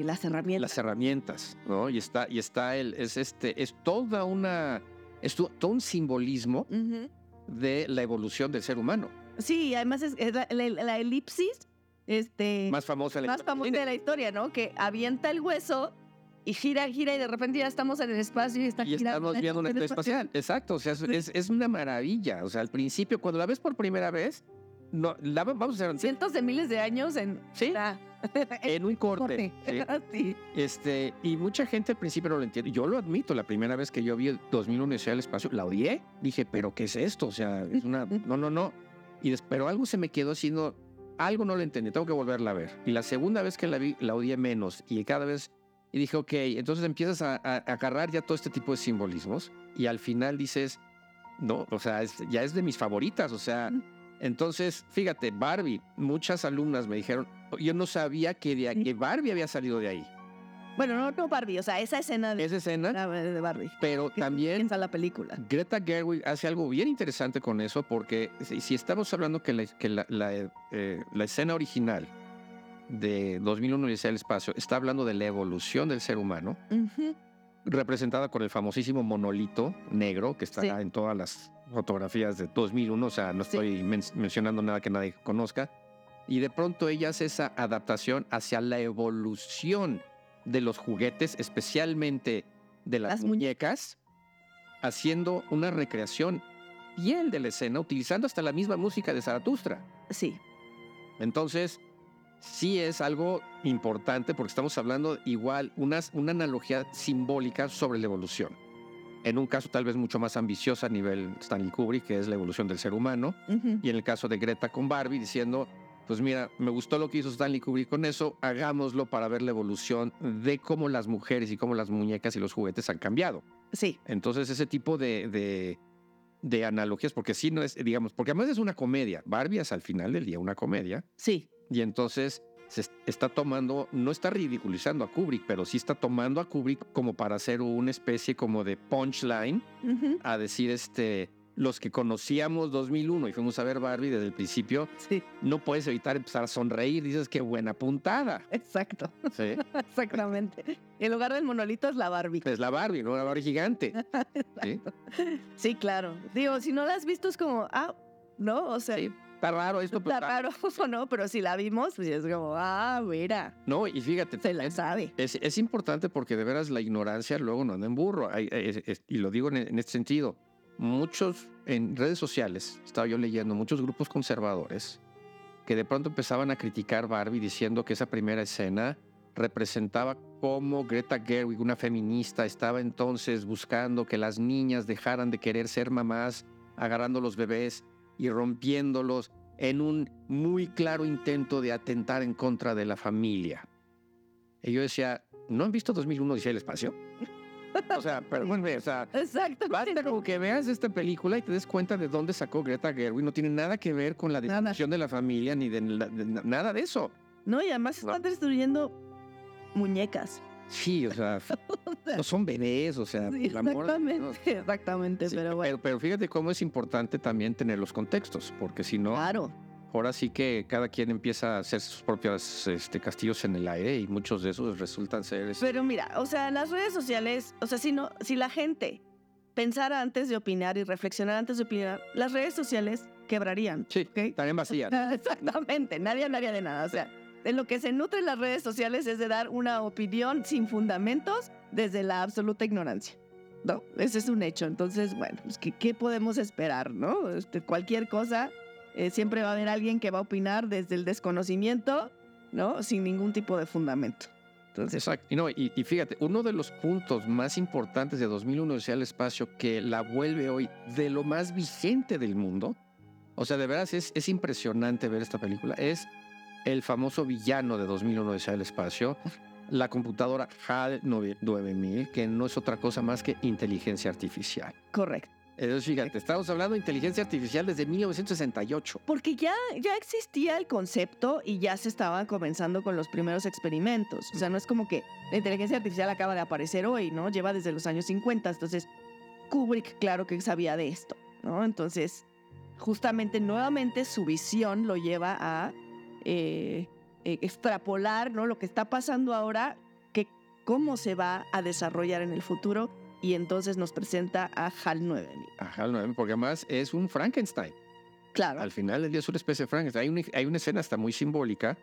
eh, las herramientas. las herramientas, ¿no? Y está, y está el, es este, es toda una, es to- todo un simbolismo de la evolución del ser humano. Sí, además es, es la, la- la elipsis este, Más famosa la más famosa de la historia, ¿no? Que avienta el hueso y gira, gira y de repente ya estamos en el espacio y está y girando. estamos viendo una espacio. espacial. Exacto, o sea, es- es una maravilla. O sea, al principio, cuando la ves por primera vez, no, la, vamos a hacer Cientos de miles de años en, Sí. la- [laughs] en un corte. ¿sí? [laughs] Sí. Este, y mucha gente al principio no lo entiende. Yo lo admito, la primera vez que yo vi el 2001 Universidad del Espacio, la odié. Dije, ¿pero qué es esto? O sea, es una. [laughs] No, no, no. Y des- pero algo se me quedó haciendo. Algo no lo entendí, tengo que volverla a ver. Y la segunda vez que la vi, la odié menos. Y cada vez. Y dije, ok, entonces empiezas a, a- a agarrar ya todo este tipo de simbolismos. Y al final dices, no, o sea, es- ya es de mis favoritas. O sea, entonces, fíjate, Barbie, muchas alumnas me dijeron, yo no sabía que, de, que Barbie había salido de ahí. Bueno, no, no Barbie, o sea, esa escena de, Esa escena, de Barbie. pero también piensa la película. Greta Gerwig hace algo bien interesante con eso, porque si, si estamos hablando que, la, que la, la, eh, la escena original de 2001 Odisea del Espacio está hablando de la evolución del ser humano. Representada con el famosísimo monolito negro que está Sí. en todas las fotografías de 2001, o sea, no Sí. estoy men- mencionando nada que nadie conozca, y de pronto ella hace esa adaptación hacia la evolución de los juguetes, especialmente de las, Las muñe- muñecas, haciendo una recreación fiel de la escena, utilizando hasta la misma música de Zaratustra. Sí. Entonces, sí es algo importante porque estamos hablando igual, unas, una analogía simbólica sobre la evolución. En un caso tal vez mucho más ambiciosa a nivel Stanley Kubrick, que es la evolución del ser humano, y en el caso de Greta con Barbie, diciendo, pues mira, me gustó lo que hizo Stanley Kubrick con eso, hagámoslo para ver la evolución de cómo las mujeres y cómo las muñecas y los juguetes han cambiado. Sí. Entonces, ese tipo de, de, de analogías, porque sí no es, digamos, porque además es una comedia. Barbie es al final del día una comedia. Sí. Y entonces se est- está tomando, no está ridiculizando a Kubrick, pero sí está tomando a Kubrick como para hacer una especie como de punchline a decir, este, los que conocíamos 2001 y fuimos a ver Barbie desde el principio, Sí. no puedes evitar empezar a sonreír. Dices, qué buena puntada. Exacto. Sí. [laughs] Exactamente. En lugar del monolito es la Barbie. Es la Barbie, ¿no? La Barbie gigante. [laughs] ¿sí? Sí, claro. Digo, si no la has visto es como, ah, ¿no? O sea, Sí, Está raro esto, pero está raro [laughs] o no, pero si la vimos, pues es como, ah, mira, No, y fíjate, se la sabe. es- es importante porque de veras la ignorancia luego no anda en burro. Y lo digo en, en este sentido. Muchos en redes sociales, estaba yo leyendo, muchos grupos conservadores que de pronto empezaban a criticar Barbie diciendo que esa primera escena representaba cómo Greta Gerwig, una feminista, estaba entonces buscando que las niñas dejaran de querer ser mamás, agarrando los bebés y rompiéndolos en un muy claro intento de atentar en contra de la familia. Y yo decía, ¿no han visto 2001 Odisea del Espacio? [laughs] O sea, perdónme, o sea, Exacto. basta como que veas esta película y te des cuenta de dónde sacó Greta Gerwig. No tiene nada que ver con la destrucción de la familia ni de, la- de na- nada de eso. No, y además están destruyendo muñecas. Sí, [laughs] o sea, no son bebés, o sea, Sí, el amor- exactamente, no, exactamente, sí, pero bueno. pero, pero fíjate cómo es importante también tener los contextos, porque si no, Claro, ahora sí que cada quien empieza a hacer sus propios este, castillos en el aire y muchos de esos resultan ser... este, pero mira, o sea, las redes sociales, o sea, si no, si la gente pensara antes de opinar y reflexionar antes de opinar, las redes sociales quebrarían. sí, ¿ok? también [laughs] vacías. Exactamente, nadie hablaría de nada. O sea, de lo que se nutren las redes sociales es de dar una opinión sin fundamentos desde la absoluta ignorancia. ¿No? Ese es un hecho. Entonces, bueno, pues, ¿qué, podemos esperar? ¿No? Este, cualquier cosa, eh, siempre va a haber alguien que va a opinar desde el desconocimiento, ¿no? Sin ningún tipo de fundamento. Entonces, Exacto. Y, no, y, y fíjate, uno de los puntos más importantes de 2001 Odisea del Espacio que la vuelve hoy de lo más vigente del mundo, o sea, de veras es, es impresionante ver esta película, es el famoso villano de 2001 Odisea del Espacio, la computadora HAL 9000, que no es otra cosa más que inteligencia artificial. correcto. Entonces, fíjate, estamos hablando de inteligencia artificial desde 1968. Porque ya, ya existía el concepto y ya se estaban comenzando con los primeros experimentos. O sea, no es como que la inteligencia artificial acaba de aparecer hoy, ¿no? Lleva desde los años 50. Entonces, Kubrick, claro que sabía de esto, ¿no? Entonces, justamente nuevamente su visión lo lleva a eh, eh, extrapolar, ¿no? Lo que está pasando ahora, que cómo se va a desarrollar en el futuro. Y entonces nos presenta a HAL 9000. Ajá, el 9000, porque además es un Frankenstein. Claro. Al final del día es una especie de Frankenstein. Hay una, hay una escena hasta muy simbólica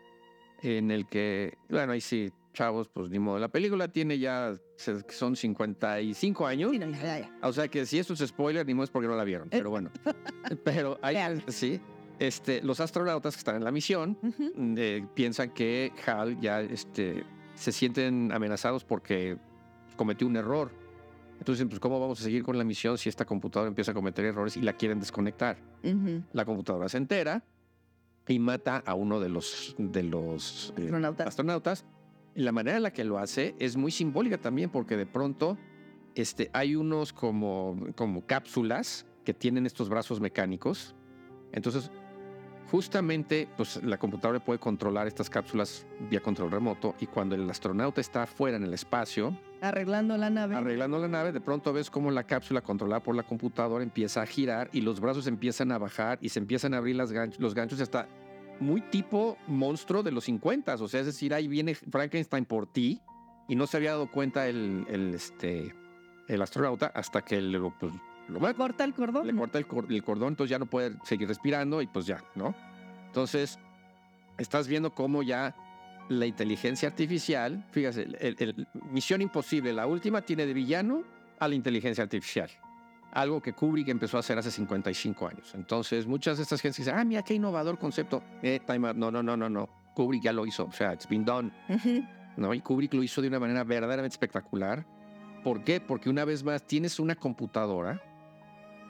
en el que, bueno, ahí sí, chavos, pues ni modo. La película tiene ya, son 55 años. Sí, no, ya, ya, ya. O sea que si esto es spoiler, ni modo es porque no la vieron. Pero bueno. [laughs] Pero hay, sí, este, los astronautas que están en la misión Ujú. eh, piensan que HAL ya este, se sienten amenazados porque cometió un error. Entonces, pues, ¿cómo vamos a seguir con la misión si esta computadora empieza a cometer errores y la quieren desconectar? Ujú. La computadora se entera y mata a uno de los, de los eh, Astronautas. astronautas. Y la manera en la que lo hace es muy simbólica también, porque de pronto este, hay unos como, como cápsulas que tienen estos brazos mecánicos. Entonces, justamente, pues la computadora puede controlar estas cápsulas vía control remoto. Y cuando el astronauta está afuera en el espacio, Arreglando la nave. arreglando la nave, de pronto ves cómo la cápsula controlada por la computadora empieza a girar y los brazos empiezan a bajar y se empiezan a abrir las ganch- los ganchos hasta muy tipo monstruo de los 50, o sea, es decir, ahí viene Frankenstein por ti y no se había dado cuenta el, el, este, el astronauta hasta que lo, pues, lo mata Corta el cordón. le corta el, cor- el cordón, entonces ya no puede seguir respirando y pues ya, ¿no? Entonces, estás viendo cómo ya la inteligencia artificial, fíjate, el, el- Misión Imposible, la última, tiene de villano a la inteligencia artificial. Algo que Kubrick empezó a hacer hace 55 años. Entonces, muchas de estas gentes dicen, ah, mira qué innovador concepto. Eh, time out. No, no, no, no, no. Kubrick ya lo hizo. O sea, it's been done. Ujú. ¿no? Y Kubrick lo hizo de una manera verdaderamente espectacular. ¿Por qué? Porque una vez más tienes una computadora,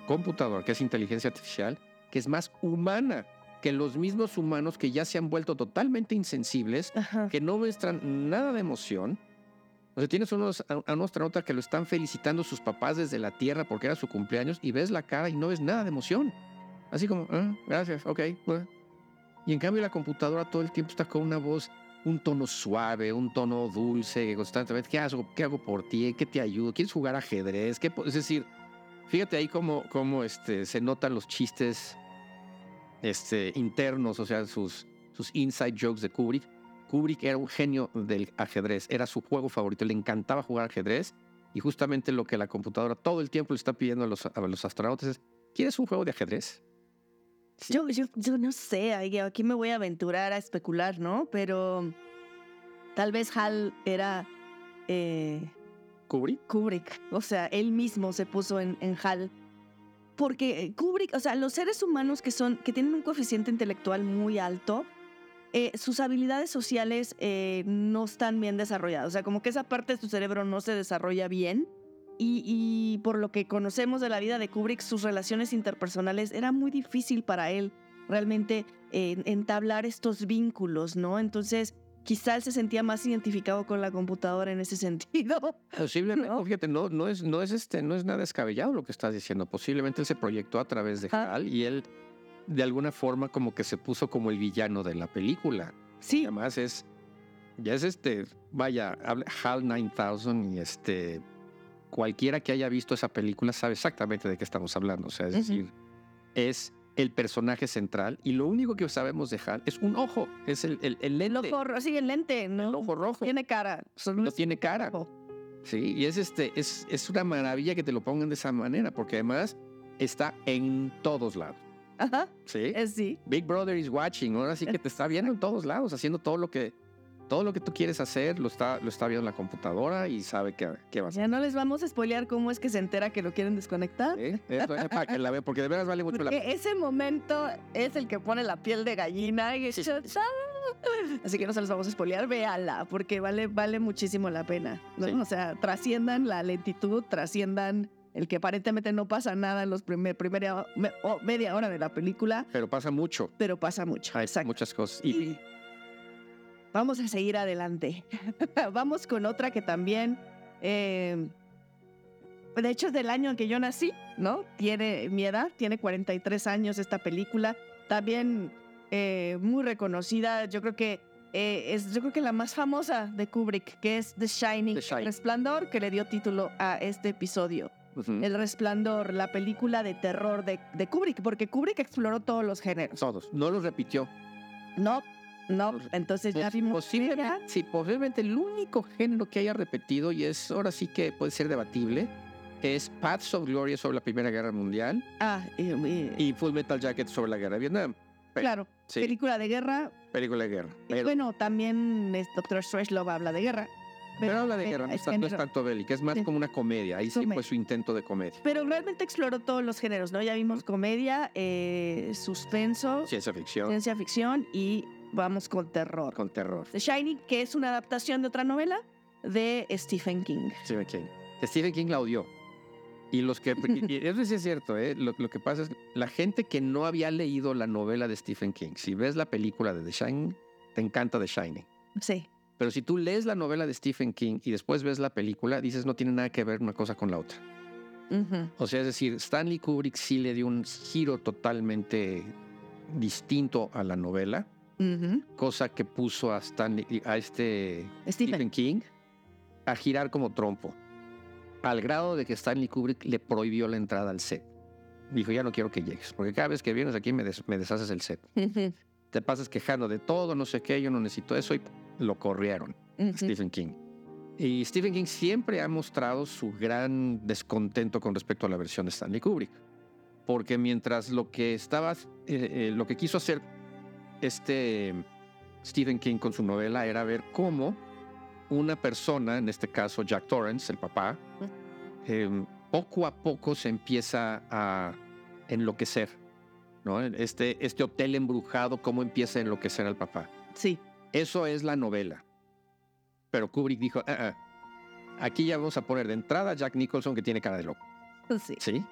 computadora que es inteligencia artificial, que es más humana que los mismos humanos que ya se han vuelto totalmente insensibles, Ajá. que no muestran nada de emoción. O sea, tienes unos, a, un astronauta que lo están felicitando sus papás desde la Tierra porque era su cumpleaños y ves la cara y no ves nada de emoción. Así como, ah, gracias, ok. bueno". Y en cambio la computadora todo el tiempo está con una voz, un tono suave, un tono dulce, constantemente, ¿qué hago, qué hago por ti? ¿Qué te ayudo? ¿Quieres jugar ajedrez? ¿Qué po-?" es decir, fíjate ahí cómo, cómo este, se notan los chistes este, internos, o sea, sus, sus inside jokes de Kubrick. Kubrick era un genio del ajedrez, era su juego favorito, le encantaba jugar ajedrez y justamente lo que la computadora todo el tiempo le está pidiendo a los, a los astronautas es, ¿quieres un juego de ajedrez? Yo, yo, yo no sé, aquí me voy a aventurar a especular, ¿no? Pero tal vez Hal era eh, Kubrick. Kubrick, o sea, él mismo se puso en, en Hal. Porque eh, Kubrick, o sea, los seres humanos que son, que tienen un coeficiente intelectual muy alto, eh, sus habilidades sociales eh, no están bien desarrolladas. O sea, como que esa parte de su cerebro no se desarrolla bien. Y, por lo que conocemos de la vida de Kubrick, sus relaciones interpersonales era muy difícil para él realmente entablar estos vínculos, ¿no? Entonces, quizá él se sentía más identificado con la computadora en ese sentido. [laughs] Posiblemente, ¿No? fíjate, no, no, es, no, es este, no es nada descabellado lo que estás diciendo. Posiblemente él se proyectó a través de. Hal y él de alguna forma como que se puso como el villano de la película. Sí, Además es, Ya es este, vaya, HAL 9000 y este, cualquiera que haya visto esa película sabe exactamente de qué estamos hablando. O sea, es decir, es el personaje central y lo único que sabemos de HAL es un ojo, es el, el, el El lente, ojo, sí, el lente, ¿no? el ojo rojo. Tiene cara. solo no tiene cara. ojo. Sí, y es este, es, es una maravilla que te lo pongan de esa manera, porque además está en todos lados. Ajá, Sí. es sí. Big Brother is watching. Ahora sí que te está viendo en todos lados, haciendo todo lo que, todo lo que tú quieres hacer, lo está, lo está viendo en la computadora y sabe qué, qué va a hacer. Ya no les vamos a spoilear cómo es que se entera que lo quieren desconectar. Eso es para que la vean, porque de veras vale mucho la Porque ese momento es el que pone la piel de gallina. Y Sí, ¡Ah! Así que no se los vamos a spoilear, véala, porque vale, vale muchísimo la pena. ¿no? Sí. O sea, trasciendan la lentitud, trasciendan el que aparentemente no pasa nada en los primer, primera me- o media hora de la película, Pero pasa mucho. pero pasa mucho. Hay Exacto. muchas cosas. Y, Y vamos a seguir adelante. [laughs] vamos con otra que también, eh, de hecho es del año en que yo nací, ¿no? Tiene mi edad, tiene 43 años esta película, también eh, muy reconocida, yo creo que eh, es yo creo que la más famosa de Kubrick, que es The Shining, The Shining. El Resplandor, que le dio título a este episodio. El Resplandor, la película de terror de, de Kubrick, porque Kubrick exploró todos los géneros. todos. No los repitió. No, no, entonces ya vimos Posiblemente, sí, posiblemente el único género que haya repetido, y es ahora sí que puede ser debatible, es Paths of Glory sobre la Primera Guerra Mundial Ah, y- y- y Full Metal Jacket sobre la Guerra de Vietnam. Pe- claro, Sí, película de guerra. película de guerra. y Pero, bueno, también es Doctor Strangelove habla de guerra. pero habla de eh, guerra, no, es no es tanto bélica, es más Sí. como una comedia. Ahí sí Comedia. fue su intento de comedia. Pero realmente exploró todos los géneros, ¿no? Ya vimos comedia, eh, suspenso, Ciencia ficción ciencia ficción y vamos con terror. con terror. The Shining, que es una adaptación de otra novela de Stephen King. Stephen King. Stephen King la odió. Y los que. y- eso sí es cierto, ¿eh? Lo, lo que pasa es la gente que no había leído la novela de Stephen King, si ves la película de The Shining, te encanta The Shining. Sí. Pero si tú lees la novela de Stephen King y después ves la película, dices no tiene nada que ver una cosa con la otra. O sea, es decir, Stanley Kubrick sí le dio un giro totalmente distinto a la novela, Ujú. cosa que puso a Stanley, a este Stephen. Stephen King a girar como trompo, al grado de que Stanley Kubrick le prohibió la entrada al set. Dijo, ya no quiero que llegues, porque cada vez que vienes aquí me, des- me deshaces el set. Te pasas quejando de todo, no sé qué, yo no necesito eso, y lo corrieron. Stephen King. Y Stephen King siempre ha mostrado su gran descontento con respecto a la versión de Stanley Kubrick. Porque mientras lo que estaba, eh, eh, lo que quiso hacer este Stephen King con su novela era ver cómo una persona, en este caso Jack Torrance, el papá, eh, poco a poco se empieza a enloquecer. ¿no? Este, este hotel embrujado, cómo empieza a enloquecer al papá. Sí. Eso es la novela. Pero Kubrick dijo, "Ah, ah, aquí ya vamos a poner de entrada a Jack Nicholson que tiene cara de loco. Sí. ¿Sí?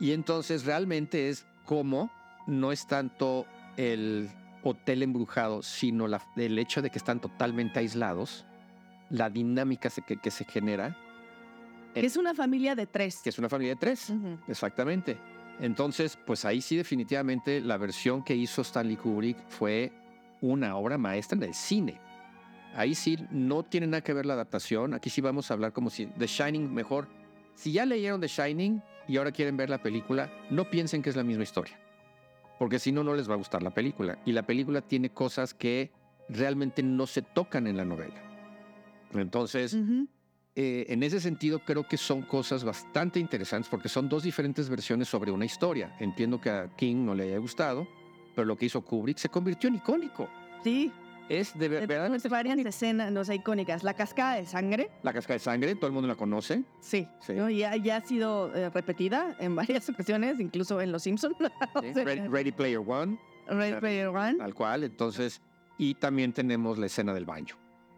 Y entonces realmente es como no es tanto el hotel embrujado, sino la- el hecho de que están totalmente aislados, la dinámica se- que, que se genera, Que es una familia de tres. que es una familia de tres. Exactamente. Entonces, pues ahí sí definitivamente la versión que hizo Stanley Kubrick fue una obra maestra en el cine. Ahí sí no tiene nada que ver la adaptación. Aquí sí vamos a hablar como si The Shining mejor. Si ya leyeron The Shining y ahora quieren ver la película, no piensen que es la misma historia. Porque si no, no les va a gustar la película. Y la película tiene cosas que realmente no se tocan en la novela. Entonces, Ujú. eh, en ese sentido creo que son cosas bastante interesantes porque son dos diferentes versiones sobre una historia. Entiendo que a King no le haya gustado, pero lo que hizo Kubrick se convirtió en icónico. Sí. Es de ver- Eh, verdad varias escenas no sé, icónicas. La cascada de sangre. la cascada de sangre, todo el mundo la conoce. Sí. Sí. ¿no? Ya, ya ha sido eh, repetida en [laughs] varias ocasiones, incluso en Los Simpsons. [laughs] ¿sí? Ready, Ready Player One, Ready Player One. tal cual. Entonces, y también tenemos la escena del baño.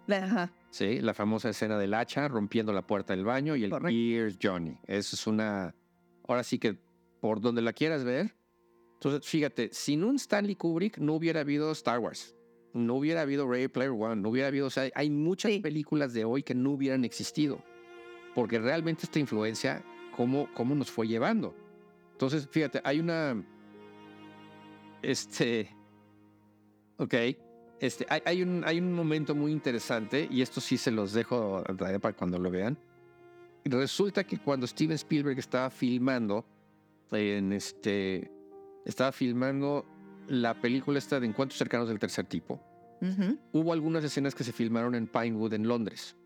Ajá. Sí, la famosa escena del hacha rompiendo la puerta del baño y el Correcto. Here's Johnny. Eso es una. Ahora sí que por donde la quieras ver. Entonces, fíjate, sin un Stanley Kubrick no hubiera habido Star Wars. No hubiera habido Ready Player One. No hubiera habido. O sea, hay muchas Sí. películas de hoy que no hubieran existido. Porque realmente esta influencia, ¿cómo, cómo nos fue llevando? Entonces, fíjate, hay una. Este. Ok. Este, hay, hay un, hay un momento muy interesante, y esto sí se los dejo para cuando lo vean. Resulta que cuando Steven Spielberg estaba filmando, en este, estaba filmando la película esta de Encuentros cercanos del tercer tipo, hubo algunas escenas que se filmaron en Pinewood, en Londres.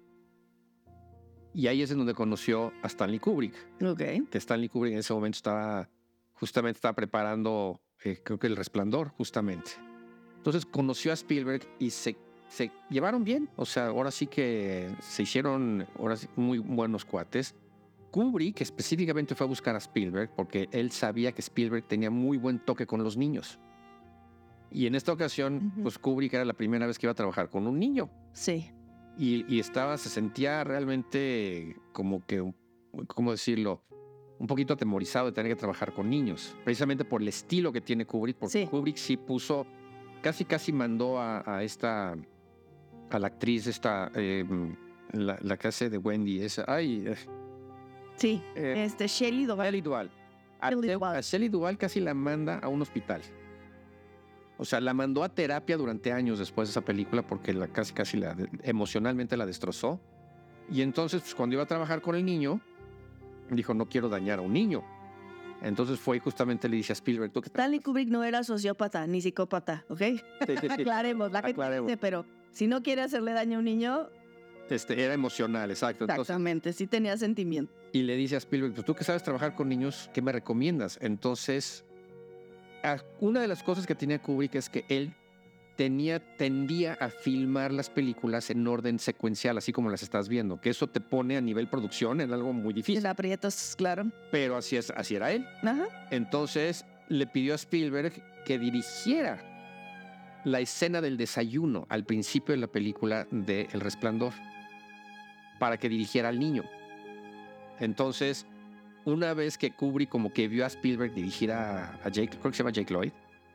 Y ahí es en donde conoció a Stanley Kubrick. Ok. Que Stanley Kubrick en ese momento estaba, justamente estaba preparando, eh, creo que El Resplandor, justamente. Entonces conoció a Spielberg y se, se llevaron bien. O sea, ahora sí que se hicieron ahora sí, muy buenos cuates. Kubrick específicamente fue a buscar a Spielberg porque él sabía que Spielberg tenía muy buen toque con los niños. Y en esta ocasión, pues Kubrick era la primera vez que iba a trabajar con un niño. Sí. Y, y, estaba, se sentía realmente como que, ¿cómo decirlo? Un poquito atemorizado de tener que trabajar con niños, precisamente por el estilo que tiene Kubrick, porque Sí. Kubrick sí puso, casi casi mandó a, a esta, a la actriz, esta, eh, la, la que hace de Wendy, esa, ay, eh, Sí. eh, Este, Shelley Duvall. Shelley Duvall. A, Shelley Duvall casi la manda a un hospital. O sea, la mandó a terapia durante años después de esa película porque la, casi, casi la, emocionalmente la destrozó. Y entonces, pues, cuando iba a trabajar con el niño, dijo, no quiero dañar a un niño. Entonces fue y justamente le dice a Spielberg, tú que Stanley Kubrick no era sociópata ni psicópata, ¿ok? Sí, sí, sí. Aclaremos, la gente Aclaremos. dice, pero si no quiere hacerle daño a un niño, Este, era emocional, exacto. Entonces, exactamente, sí tenía sentimiento. y le dice a Spielberg, pues tú que sabes trabajar con niños, ¿qué me recomiendas? Entonces, una de las cosas que tenía Kubrick es que él tenía, tendía a filmar las películas en orden secuencial, así como las estás viendo, que eso te pone a nivel producción en algo muy difícil, la aprietas, claro. pero así, es, así era él. Ajá. Entonces, le pidió a Spielberg que dirigiera la escena del desayuno al principio de la película de El Resplandor, para que dirigiera al niño. Entonces, una vez que Kubrick como que vio a Spielberg dirigir a, a Jake, creo que se llama Jake Lloyd.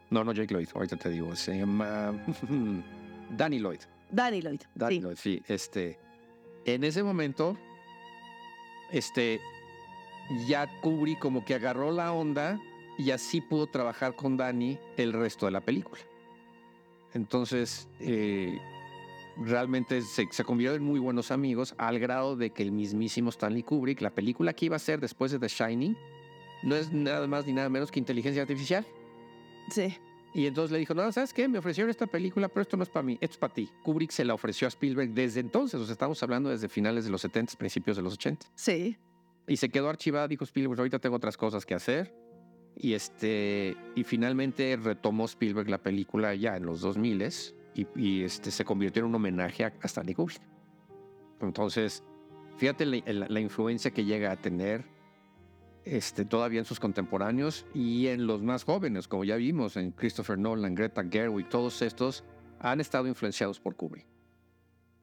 No, no Jake Lloyd, ahorita te digo, se llama [laughs] Danny Lloyd. Danny Lloyd. Danny sí. Lloyd, sí, este, en ese momento, este, ya Kubrick como que agarró la onda y así pudo trabajar con Danny el resto de la película. Entonces, eh, realmente se, se convirtieron en muy buenos amigos al grado de que el mismísimo Stanley Kubrick, la película que iba a hacer después de The Shining, no es nada más ni nada menos que inteligencia artificial. Sí. Y entonces le dijo, no, ¿sabes qué? Me ofrecieron esta película, pero esto no es para mí, esto es para ti. Kubrick se la ofreció a Spielberg desde entonces, o sea, estamos hablando desde finales de los 70, principios de los 80. Sí. Y se quedó archivada, dijo Spielberg, ahorita tengo otras cosas que hacer. Y, este, y finalmente retomó Spielberg la película ya en los 2000 y, y este, se convirtió en un homenaje a, a Stanley Kubrick. Entonces, fíjate la, la- la influencia que llega a tener este, todavía en sus contemporáneos y en los más jóvenes, como ya vimos en Christopher Nolan, Greta Gerwig, todos estos han estado influenciados por Kubrick.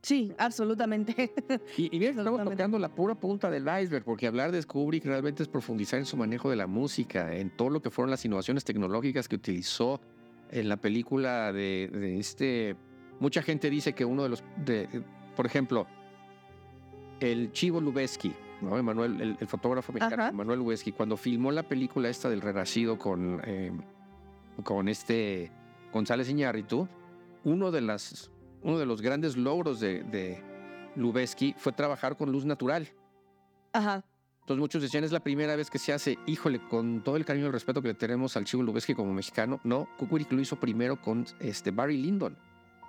Sí, absolutamente. [laughs] Y, y mira, estamos tocando la pura punta del iceberg, porque hablar de Kubrick realmente es profundizar en su manejo de la música, en todo lo que fueron las innovaciones tecnológicas que utilizó en la película de, de este. Mucha gente dice que uno de los. De, por ejemplo, el Chivo Lubeski, ¿no? Emanuel, el, el fotógrafo mexicano, Ajá. Manuel Lubeski, cuando filmó la película esta del Renacido con, eh, con este González Iñárritu, uno de, las, uno de los grandes logros de, de Lubeski fue trabajar con luz natural. Ajá. Entonces muchos decían, es la primera vez que se hace, híjole, con todo el cariño y el respeto que le tenemos al Chivo Lubeski como mexicano. No, Kubrick lo hizo primero con este, Barry Lyndon.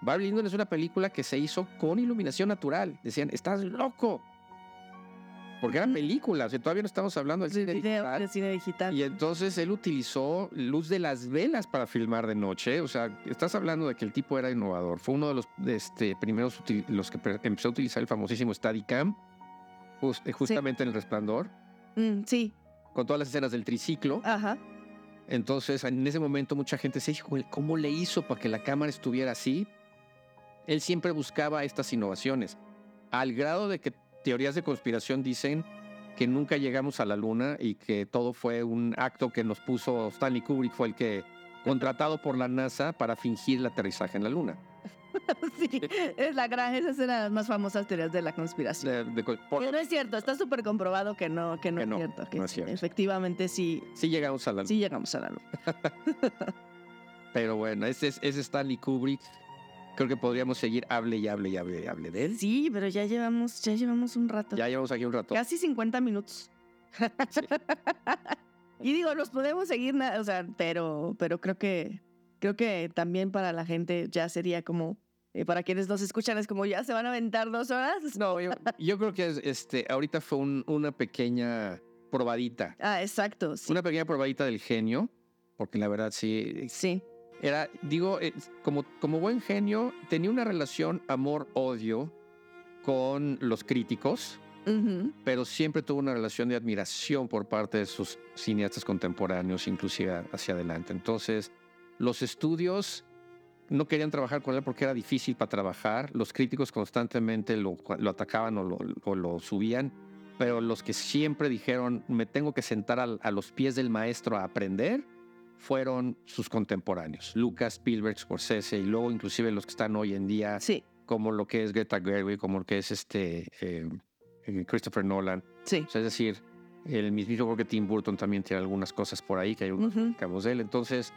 Barry Lyndon es una película que se hizo con iluminación natural. Decían, estás loco. Porque era Ujú. película, o sea, todavía no estamos hablando del De cine digital. de cine digital. Y entonces él utilizó luz de las velas para filmar de noche. O sea, estás hablando de que el tipo era innovador. Fue uno de los este, primeros los que empezó a utilizar el famosísimo Steadicam, eh, justamente en el resplandor, Mm, sí. con todas las escenas del triciclo. Ajá. Entonces, en ese momento, mucha gente se dijo, ¿cómo le hizo para que la cámara estuviera así? Él siempre buscaba estas innovaciones, al grado de que teorías de conspiración dicen que nunca llegamos a la luna y que todo fue un acto que nos puso Stanley Kubrick, fue el que contratado por la NASA para fingir el aterrizaje en la luna. [laughs] sí. Es la gran, esa es una de las más famosas teorías de la conspiración. De- de- por- Que no es cierto, está súper comprobado que no, que no, Que es cierto. Que no es sí, cierto. Efectivamente sí, sí llegamos a la luna. sí llegamos a la luna. [laughs] Pero bueno, ese es, ese es Stanley Kubrick. creo que podríamos seguir hable y hable y hable y hable de él. Sí, pero ya llevamos, ya llevamos un rato. Ya llevamos aquí un rato. Casi 50 minutos. [laughs] y digo, nos podemos seguir, o sea, pero, pero creo que, creo que también para la gente ya sería como, eh, para quienes nos escuchan es como, ya se van a aventar dos horas. [laughs] No, yo, yo creo que es, este, ahorita fue un- una pequeña probadita. Ah, exacto, sí. Una pequeña probadita del genio, porque la verdad sí, Sí, era, digo, como, como buen genio, tenía una relación amor-odio con los críticos, pero siempre tuvo una relación de admiración por parte de sus cineastas contemporáneos, inclusive hacia adelante. Entonces, los estudios no querían trabajar con él porque era difícil para trabajar, los críticos constantemente lo, lo atacaban o lo, o lo subían, pero los que siempre dijeron, me tengo que sentar a los pies del maestro a aprender, fueron sus contemporáneos, Lucas, Spielberg, Scorsese y luego inclusive los que están hoy en día sí, como lo que es Greta Gerwig, como lo que es este eh, eh, Christopher Nolan. sí. O sea, es decir, el mismo creo que Tim Burton también tiene algunas cosas por ahí que hay unos Ujú. de él. Entonces,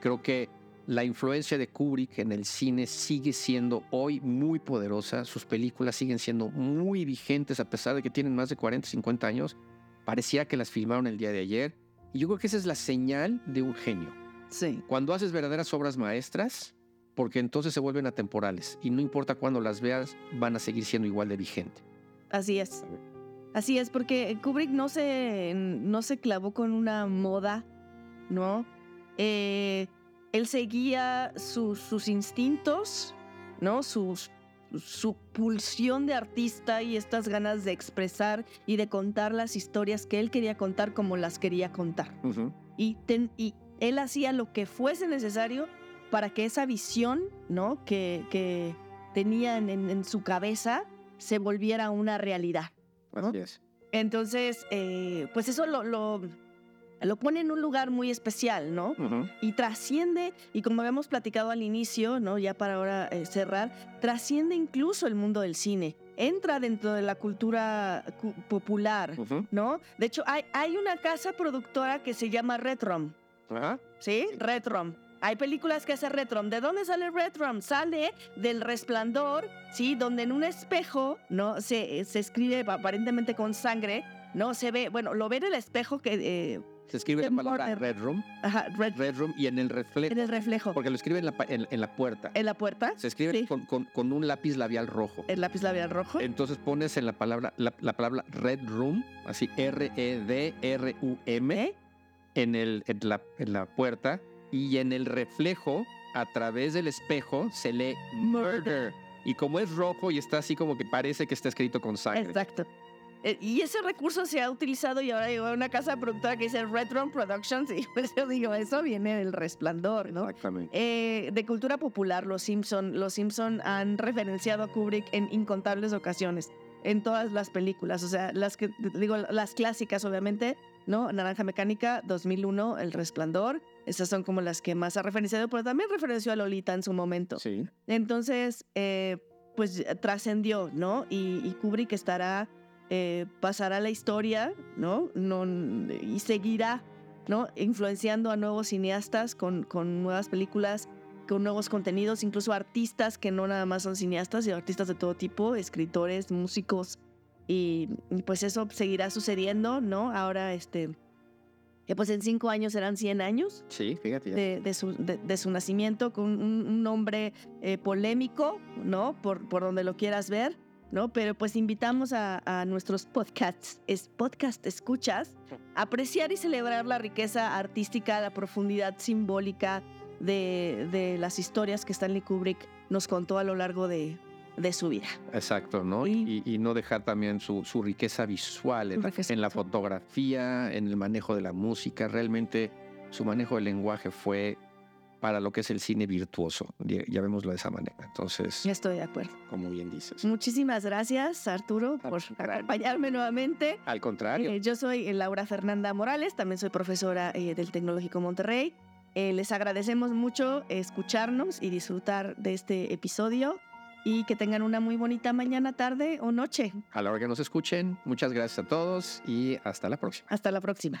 creo que la influencia de Kubrick en el cine sigue siendo hoy muy poderosa. Sus películas siguen siendo muy vigentes a pesar de que tienen más de 40, 50 años. Parecía que las filmaron el día de ayer. Y yo creo que esa es la señal de un genio. Sí, Cuando haces verdaderas obras maestras, porque entonces se vuelven atemporales y no importa cuándo las veas, van a seguir siendo igual de vigente. así es. Así es, porque Kubrick no se, no se clavó con una moda, ¿no? Eh, él seguía sus- sus instintos, ¿no? Sus, su pulsión de artista y estas ganas de expresar y de contar las historias que él quería contar como las quería contar. Y, ten- y él hacía lo que fuese necesario para que esa visión, ¿no? Que, que tenía en, en- en su cabeza se volviera una realidad. ¿no? Así es. Entonces, eh, pues eso lo, lo, lo pone en un lugar muy especial, ¿no? Y trasciende, y como habíamos platicado al inicio, ¿no? Ya para ahora eh, cerrar, trasciende incluso el mundo del cine. Entra dentro de la cultura cu- popular. ¿no? De hecho, hay, hay una casa productora que se llama Retrom, Ajá. ¿sí? Retrom. Hay películas que hace Retrom. ¿De dónde sale Retrom? Sale del resplandor, ¿sí? Donde en un espejo, ¿no? Se, se escribe aparentemente con sangre, ¿no? Se ve, bueno, lo ve en el espejo que... eh, Se escribe la palabra. Red Room, ajá, Red, Red Room y en el reflejo, en el reflejo. porque lo escribe en la, en, en la puerta. En la puerta, Se escribe sí. con, con- con un lápiz labial rojo. el lápiz labial rojo. Entonces pones en la palabra la, la palabra Red Room, así R E D R U M ¿Eh? en el en la, en la puerta y en el reflejo a través del espejo se lee murder. Y como es rojo y está así como que parece que está escrito con sangre. Exacto. Eh, Y ese recurso se ha utilizado y ahora a una casa productora que dice Retron Productions y [laughs] pues yo digo, eso viene del resplandor, ¿no? Exactamente. Eh, de cultura popular, los Simpson, los Simpson han referenciado a Kubrick en incontables ocasiones, en todas las películas, o sea, las que digo, las clásicas obviamente, ¿no? Naranja Mecánica, 2001, El Resplandor, esas son como las que más ha referenciado, pero también referenció a Lolita en su momento. Sí. Entonces, eh, pues trascendió, ¿no? Y, y Kubrick estará, eh, pasará la historia, ¿no? no y seguirá, ¿no? Influenciando a nuevos cineastas con, con nuevas películas, con nuevos contenidos, incluso artistas que no nada más son cineastas, sino artistas de todo tipo, escritores, músicos. Y, y pues eso seguirá sucediendo, ¿no? Ahora, este, pues en cinco años serán 100 años Sí, fíjate. de, de su, de- de su nacimiento, con un, un nombre eh, polémico, ¿no? Por, por donde lo quieras ver, ¿no? Pero pues invitamos a, a nuestros podcasts, es podcast escuchas, a apreciar y celebrar la riqueza artística, la profundidad simbólica de, de las historias que Stanley Kubrick nos contó a lo largo de, de su vida. Exacto, ¿no? Y- Y, y no dejar también su, su riqueza visual en, Riqueza en la visual. fotografía, en el manejo de la música. Realmente su manejo del lenguaje fue para lo que es el cine virtuoso, ya- llamémoslo de esa manera. Entonces, Ya estoy de acuerdo. como bien dices. Muchísimas gracias, Arturo, por acompañarme nuevamente. Al contrario, Eh, yo soy Laura Fernanda Morales, también soy profesora eh, del Tecnológico Monterrey. Eh, les agradecemos mucho escucharnos y disfrutar de este episodio y que tengan una muy bonita mañana, tarde o noche. a la hora que nos escuchen, muchas gracias a todos y hasta la próxima. Hasta la próxima.